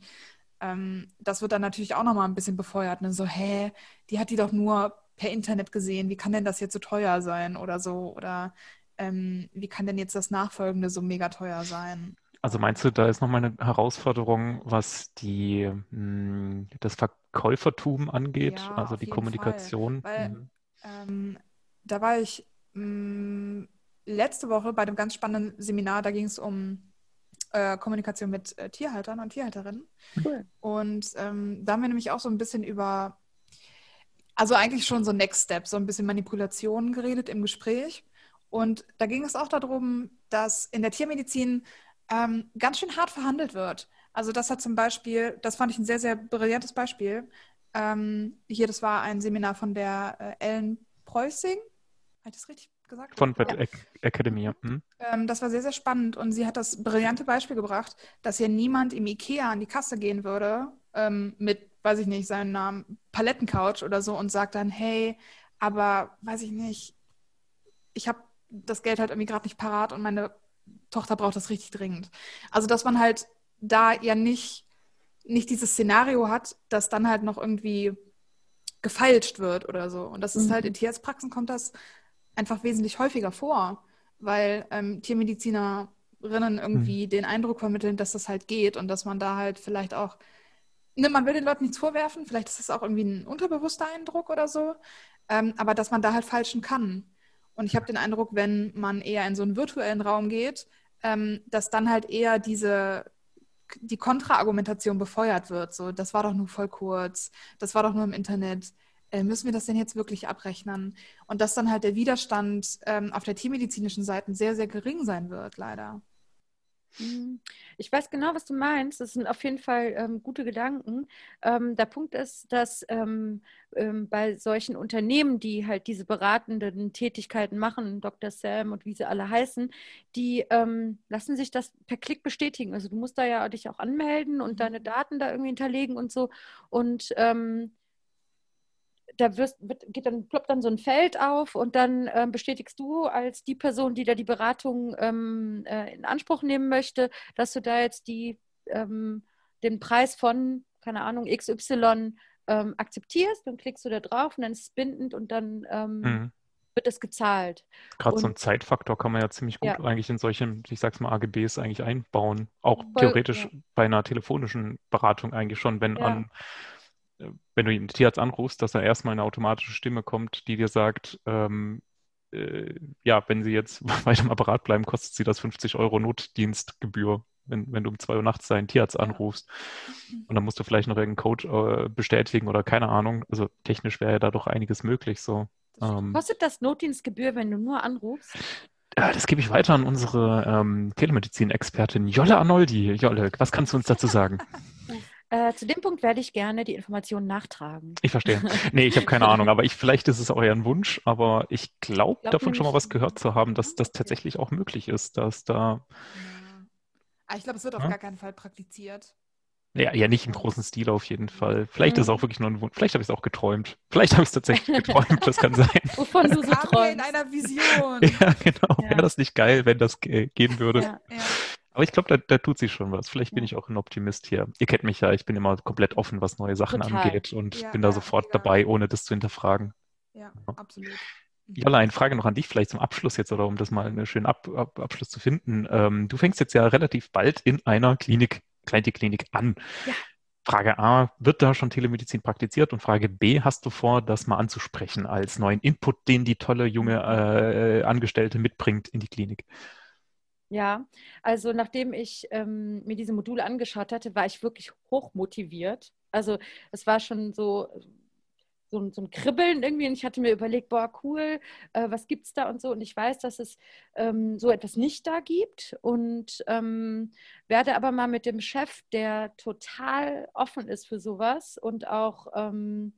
ähm, das wird dann natürlich auch nochmal ein bisschen befeuert. Ne? So, hä, die hat die doch nur per Internet gesehen, wie kann denn das jetzt so teuer sein oder so? Oder ähm, wie kann denn jetzt das Nachfolgende so mega teuer sein? Also meinst du, da ist nochmal eine Herausforderung, was die, mh, das Verkäufertum angeht, Ja, also die Kommunikation? Weil- Mhm. Ähm, da war ich mh, letzte Woche bei einem ganz spannenden Seminar, da ging es um äh, Kommunikation mit äh, Tierhaltern und Tierhalterinnen. Cool. Und ähm, da haben wir nämlich auch so ein bisschen über, also eigentlich schon so Next Step, so ein bisschen Manipulationen geredet im Gespräch. Und da ging es auch darum, dass in der Tiermedizin ähm, ganz schön hart verhandelt wird. Also das hat zum Beispiel, das fand ich ein sehr, sehr brillantes Beispiel. Ähm, hier, das war ein Seminar von der äh, Ellen Preußing. Habe ich das richtig gesagt? Von Ja. Vet Ac- Academy. ja. Mhm. Ähm, das war sehr, sehr spannend und sie hat das brillante Beispiel gebracht, dass ja niemand im Ikea an die Kasse gehen würde ähm, mit, weiß ich nicht, seinem Namen, Palettencouch oder so und sagt dann, hey, aber weiß ich nicht, ich habe das Geld halt irgendwie gerade nicht parat und meine Tochter braucht das richtig dringend. Also, dass man halt da ja nicht, nicht dieses Szenario hat, dass dann halt noch irgendwie gefeilscht wird oder so. Und das ist Mhm. halt in Tierarztpraxen kommt das einfach wesentlich häufiger vor, weil ähm, Tiermedizinerinnen irgendwie den Eindruck vermitteln, dass das halt geht und dass man da halt vielleicht auch, ne, man will den Leuten nichts vorwerfen, vielleicht ist das auch irgendwie ein unterbewusster Eindruck oder so, ähm, aber dass man da halt falschen kann. Und ich habe den Eindruck, wenn man eher in so einen virtuellen Raum geht, ähm, dass dann halt eher diese die Kontraargumentation befeuert wird. So, das war doch nur voll kurz, das war doch nur im Internet. Äh, müssen wir das denn jetzt wirklich abrechnen? Und dass dann halt der Widerstand ähm, auf der tiermedizinischen Seite sehr, sehr gering sein wird, leider. Mhm. Ich weiß genau, was du meinst. Das sind auf jeden Fall ähm, gute Gedanken. Ähm, der Punkt ist, dass ähm, ähm, bei solchen Unternehmen, die halt diese beratenden Tätigkeiten machen, Dr. Sam und wie sie alle heißen, die ähm, lassen sich das per Klick bestätigen. Also du musst da ja dich auch anmelden und deine Daten da irgendwie hinterlegen und so. Und ähm, da wirst, wird, geht dann, ploppt dann so ein Feld auf und dann ähm, bestätigst du als die Person, die da die Beratung ähm, äh, in Anspruch nehmen möchte, dass du da jetzt die, ähm, den Preis von, keine Ahnung, XY ähm, akzeptierst. Dann klickst du da drauf und dann ist es bindend und dann ähm, Mhm. wird es gezahlt. Gerade so Und- ein Zeitfaktor kann man ja ziemlich gut Ja. eigentlich in solchen, ich sag's mal, AGBs eigentlich einbauen. Auch Voll, theoretisch ja. bei einer telefonischen Beratung eigentlich schon, wenn Ja. an, wenn du den Tierarzt anrufst, dass da erstmal eine automatische Stimme kommt, die dir sagt, ähm, äh, ja, wenn Sie jetzt weiter am Apparat bleiben, kostet Sie das 50 Euro Notdienstgebühr, wenn, wenn du um 2 Uhr nachts deinen Tierarzt anrufst. Und dann musst du vielleicht noch irgendeinen Code äh, bestätigen oder keine Ahnung. Also technisch wäre ja da doch einiges möglich so. Ähm, Kostet das Notdienstgebühr, wenn du nur anrufst? ja, das gebe ich weiter an unsere ähm, Telemedizin-Expertin Jolle Arnoldi. Jolle, was kannst du uns dazu sagen? Äh, zu dem Punkt werde ich gerne die Informationen nachtragen. Ich verstehe. Nee, ich habe keine Ahnung, aber ich, vielleicht ist es auch eher ein Wunsch, aber ich glaube Glaub davon schon mal was gehört zu haben, dass das tatsächlich auch möglich ist, dass da, Ja. Aber ich glaube, es wird auf Ja. gar keinen Fall praktiziert. ja, ja nicht im großen Stil auf jeden Fall. Vielleicht ist es Mhm. auch wirklich nur ein Wunsch. Vielleicht habe ich es auch geträumt. Vielleicht habe ich es tatsächlich geträumt, das kann sein. Wovon du so mir in träumst. einer Vision. Ja, genau. Ja. Wäre das nicht geil, wenn das ge- gehen würde? Ja. Ja. Aber ich glaube, da, da tut sich schon was. Vielleicht bin Ja. ich auch ein Optimist hier. Ihr kennt mich ja, ich bin immer komplett offen, was neue Sachen Total. angeht und Ja, bin da ja, sofort mega. dabei, ohne das zu hinterfragen. ja, absolut. Mhm. Jolla, eine Frage noch an dich, vielleicht zum Abschluss jetzt oder um das mal einen schönen Ab Ab Abschluss zu finden. Ähm, du fängst jetzt ja relativ bald in einer Klinik, Kleintierklinik an. Ja. Frage A, wird da schon Telemedizin praktiziert? Und Frage B, hast du vor, das mal anzusprechen als neuen Input, den die tolle junge äh, Angestellte mitbringt in die Klinik? Ja, also nachdem ich ähm, mir diese Module angeschaut hatte, war ich wirklich hochmotiviert. Also es war schon so, so, ein- so ein Kribbeln irgendwie und ich hatte mir überlegt, boah, cool, äh, was gibt's da und so. Und ich weiß, dass es ähm, so etwas nicht da gibt und ähm, werde aber mal mit dem Chef, der total offen ist für sowas und auch ähm,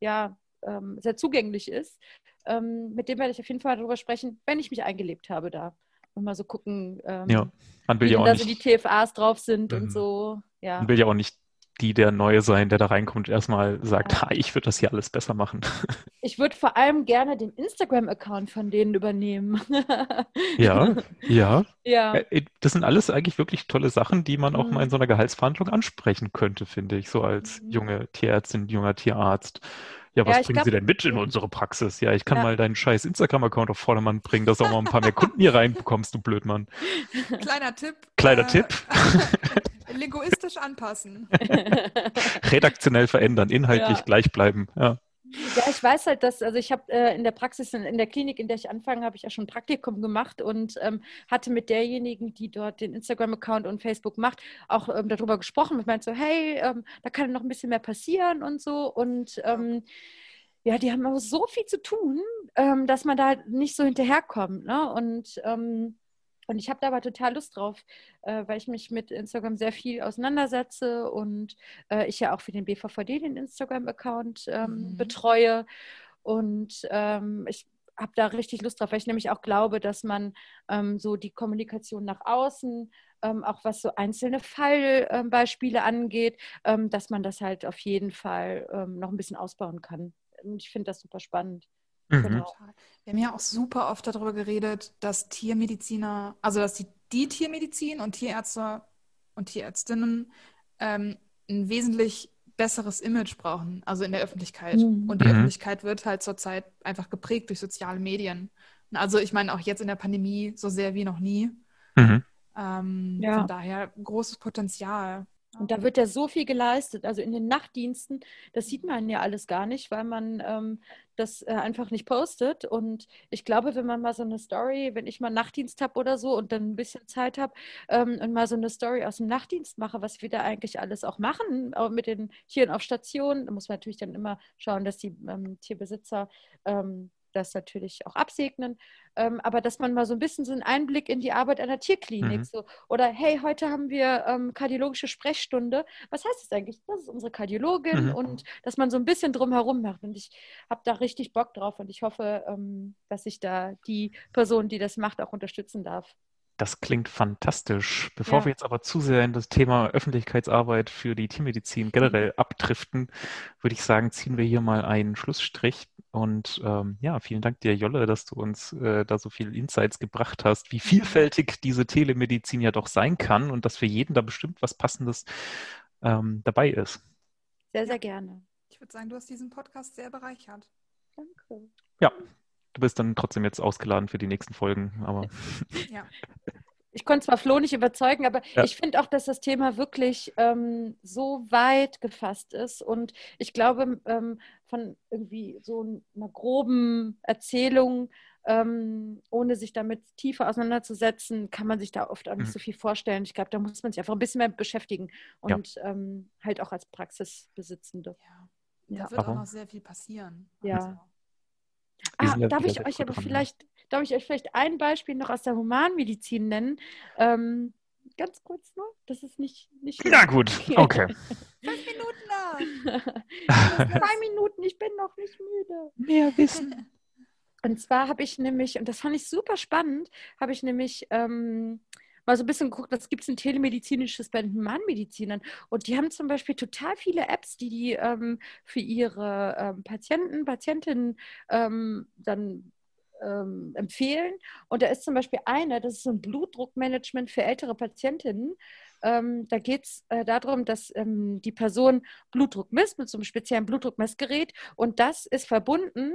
ja, ähm, sehr zugänglich ist, ähm, mit dem werde ich auf jeden Fall darüber sprechen, wenn ich mich eingelebt habe da. Und mal so gucken, ähm, Ja, man will wie ja auch da nicht, so die TFAs drauf sind Mhm. und so. Ja. man will ja auch nicht die der Neue sein, der da reinkommt und erstmal sagt, Ja. ha, ich würde das hier alles besser machen. Ich würde vor allem gerne den Instagram-Account von denen übernehmen. Ja, ja. ja. Äh, Das sind alles eigentlich wirklich tolle Sachen, die man auch Mhm. mal in so einer Gehaltsverhandlung ansprechen könnte, finde ich, so als Mhm. junge Tierärztin, junger Tierarzt. Ja, was Ja, bringen Sie glaub- denn mit in unsere Praxis? Ja, ich kann Ja. mal deinen scheiß Instagram-Account auf Vordermann bringen, dass du auch mal ein paar mehr Kunden hier reinbekommst, du Blödmann. Kleiner Tipp. Kleiner äh, Tipp. Linguistisch anpassen. Redaktionell verändern, inhaltlich Ja. gleich bleiben. Ja. Ja, ich weiß halt, dass, also ich habe äh, in der Praxis, in, in der Klinik, in der ich anfange, habe ich ja schon ein Praktikum gemacht und ähm, hatte mit derjenigen, die dort den Instagram-Account und Facebook macht, auch ähm, darüber gesprochen und meinte so, hey, ähm, da kann noch ein bisschen mehr passieren und so. Und ähm, ja, die haben aber so viel zu tun, ähm, dass man da nicht so hinterherkommt. Ne? Und, ähm, und ich habe da aber total Lust drauf, äh, weil ich mich mit Instagram sehr viel auseinandersetze und äh, ich ja auch für den BVVD den Instagram-Account ähm, Mhm. betreue. Und ähm, ich habe da richtig Lust drauf, weil ich nämlich auch glaube, dass man ähm, so die Kommunikation nach außen, ähm, auch was so einzelne Fallbeispiele angeht, ähm, dass man das halt auf jeden Fall ähm, noch ein bisschen ausbauen kann. Und ich finde das super spannend. Mhm. Genau. Wir haben ja auch super oft darüber geredet, dass Tiermediziner, also dass die, die Tiermedizin und Tierärzte und Tierärztinnen ähm, ein wesentlich besseres Image brauchen, also in der Öffentlichkeit. Mhm. Und die Mhm. Öffentlichkeit wird halt zurzeit einfach geprägt durch soziale Medien. Also ich meine auch jetzt in der Pandemie so sehr wie noch nie. Mhm. Ähm, Ja. Von daher großes Potenzial. Und da wird ja so viel geleistet. Also in den Nachtdiensten, das sieht man ja alles gar nicht, weil man ähm, das äh, einfach nicht postet. Und ich glaube, wenn man mal so eine Story, wenn ich mal Nachtdienst habe oder so und dann ein bisschen Zeit habe ähm, und mal so eine Story aus dem Nachtdienst mache, was wir da eigentlich alles auch machen, auch mit den Tieren auf Station, da muss man natürlich dann immer schauen, dass die ähm, Tierbesitzer ähm, das natürlich auch absegnen, ähm, aber dass man mal so ein bisschen so einen Einblick in die Arbeit einer Tierklinik Mhm. so oder hey, heute haben wir ähm, kardiologische Sprechstunde. Was heißt das eigentlich? Das ist unsere Kardiologin Mhm. und dass man so ein bisschen drumherum macht. Und ich habe da richtig Bock drauf und ich hoffe, ähm, dass ich da die Person, die das macht, auch unterstützen darf. Das klingt fantastisch. Bevor Ja. wir jetzt aber zu sehr in das Thema Öffentlichkeitsarbeit für die Tiermedizin generell abdriften, würde ich sagen, ziehen wir hier mal einen Schlussstrich. Und ähm, ja, vielen Dank dir, Jolle, dass du uns äh, da so viel Insights gebracht hast, wie vielfältig diese Telemedizin ja doch sein kann und dass für jeden da bestimmt was Passendes ähm, dabei ist. Sehr, sehr gerne. Ich würde sagen, du hast diesen Podcast sehr bereichert. Danke. Ja, du bist dann trotzdem jetzt ausgeladen für die nächsten Folgen, aber Ja. Ich konnte zwar Flo nicht überzeugen, aber Ja. ich finde auch, dass das Thema wirklich ähm, so weit gefasst ist. Und ich glaube, ähm, von irgendwie so einer groben Erzählung, ähm, ohne sich damit tiefer auseinanderzusetzen, kann man sich da oft auch nicht Mhm. so viel vorstellen. Ich glaube, da muss man sich einfach ein bisschen mehr beschäftigen Ja. und ähm, halt auch als Praxisbesitzende. ja. Ja. Da wird Aber- auch noch sehr viel passieren. Ja. Also, Ah, darf ich euch aber vielleicht, darf ich euch vielleicht ein Beispiel noch aus der Humanmedizin nennen? Ähm, ganz kurz nur, das ist nicht, nicht Na gut, okay. Fünf Minuten lang. Zwei Minuten, ich bin noch nicht müde. Mehr Wissen. Und zwar habe ich nämlich, und das fand ich super spannend, habe ich nämlich ähm, mal so ein bisschen geguckt, was gibt es denn telemedizinisches bei den Humanmedizinern? Und die haben zum Beispiel total viele Apps, die die ähm, für ihre ähm, Patienten, Patientinnen ähm, dann ähm, empfehlen. Und da ist zum Beispiel eine, das ist ein Blutdruckmanagement für ältere Patientinnen. Ähm, da geht es äh, darum, dass ähm, die Person Blutdruck misst mit so einem speziellen Blutdruckmessgerät und das ist verbunden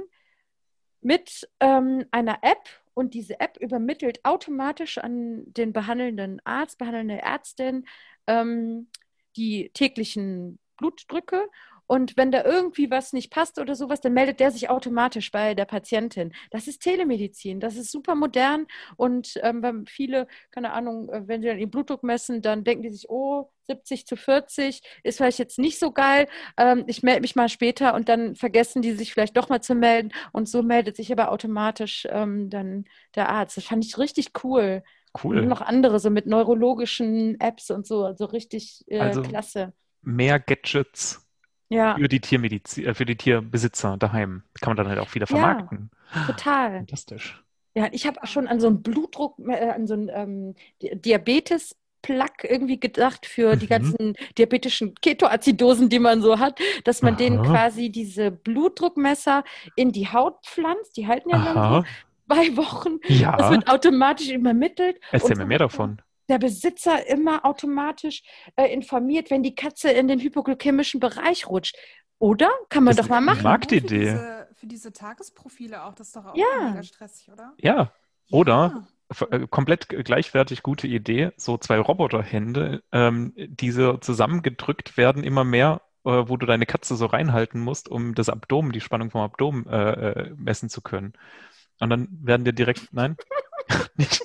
mit ähm, einer App und diese App übermittelt automatisch an den behandelnden Arzt, behandelnde Ärztin ähm, die täglichen Blutdrücke. Und wenn da irgendwie was nicht passt oder sowas, dann meldet der sich automatisch bei der Patientin. Das ist Telemedizin, das ist super modern. Und ähm, viele, keine Ahnung, äh, wenn sie dann ihren Blutdruck messen, dann denken die sich, oh, 70 zu 40 ist vielleicht jetzt nicht so geil. Ähm, ich melde mich mal später und dann vergessen die sich vielleicht doch mal zu melden. Und so meldet sich aber automatisch ähm, dann der Arzt. Das fand ich richtig cool. Und Cool. noch andere, so mit neurologischen Apps und so, also richtig äh, Also- klasse. Mehr Gadgets Ja, für die Tiermedizin, äh, für die Tierbesitzer daheim. Kann man dann halt auch wieder Ja. vermarkten. total. Fantastisch. Ja, ich habe schon an so einen Blutdruck, äh, an so einen ähm, Di- Diabetes. Plug irgendwie gedacht für die Mhm. ganzen diabetischen Ketoazidosen, die man so hat, dass man denen Aha. quasi diese Blutdruckmesser in die Haut pflanzt. Die halten ja dann so Aha. zwei Wochen. Das Ja. wird automatisch übermittelt. Erzähl mir mehr davon. Der Besitzer immer automatisch äh, informiert, wenn die Katze in den hypoglykämischen Bereich rutscht. Oder? Kann man Das doch mal machen. Mag die Für Idee. diese, für diese Tagesprofile auch, das ist doch auch Ja. mega stressig, oder? Ja. Oder Ja. äh, komplett gleichwertig gute Idee, so zwei Roboterhände, ähm, die so zusammengedrückt werden, immer mehr, äh, wo du deine Katze so reinhalten musst, um das Abdomen, die Spannung vom Abdomen äh, äh, messen zu können. Und dann werden dir direkt, nein, nicht,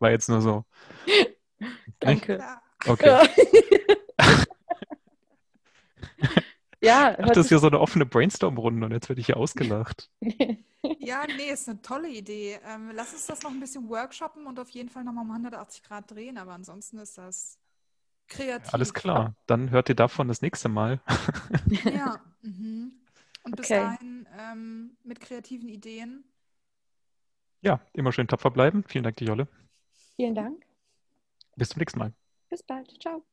war jetzt nur so. Danke. Ja. Okay. ja, Ach, das ist hier so eine offene Brainstorm-Runde und jetzt werde ich hier ausgelacht. ja, nee, ist eine tolle Idee. Ähm, lass uns das noch ein bisschen workshoppen und auf jeden Fall nochmal um 180 Grad drehen, aber ansonsten ist das kreativ. Alles klar, dann hört ihr davon das nächste Mal. Ja. Mhm. Und bis Okay. dahin ähm, mit kreativen Ideen. Ja, immer schön tapfer bleiben. Vielen Dank, die Jolle. Vielen Dank. Bis zum nächsten Mal. Bis bald. Ciao.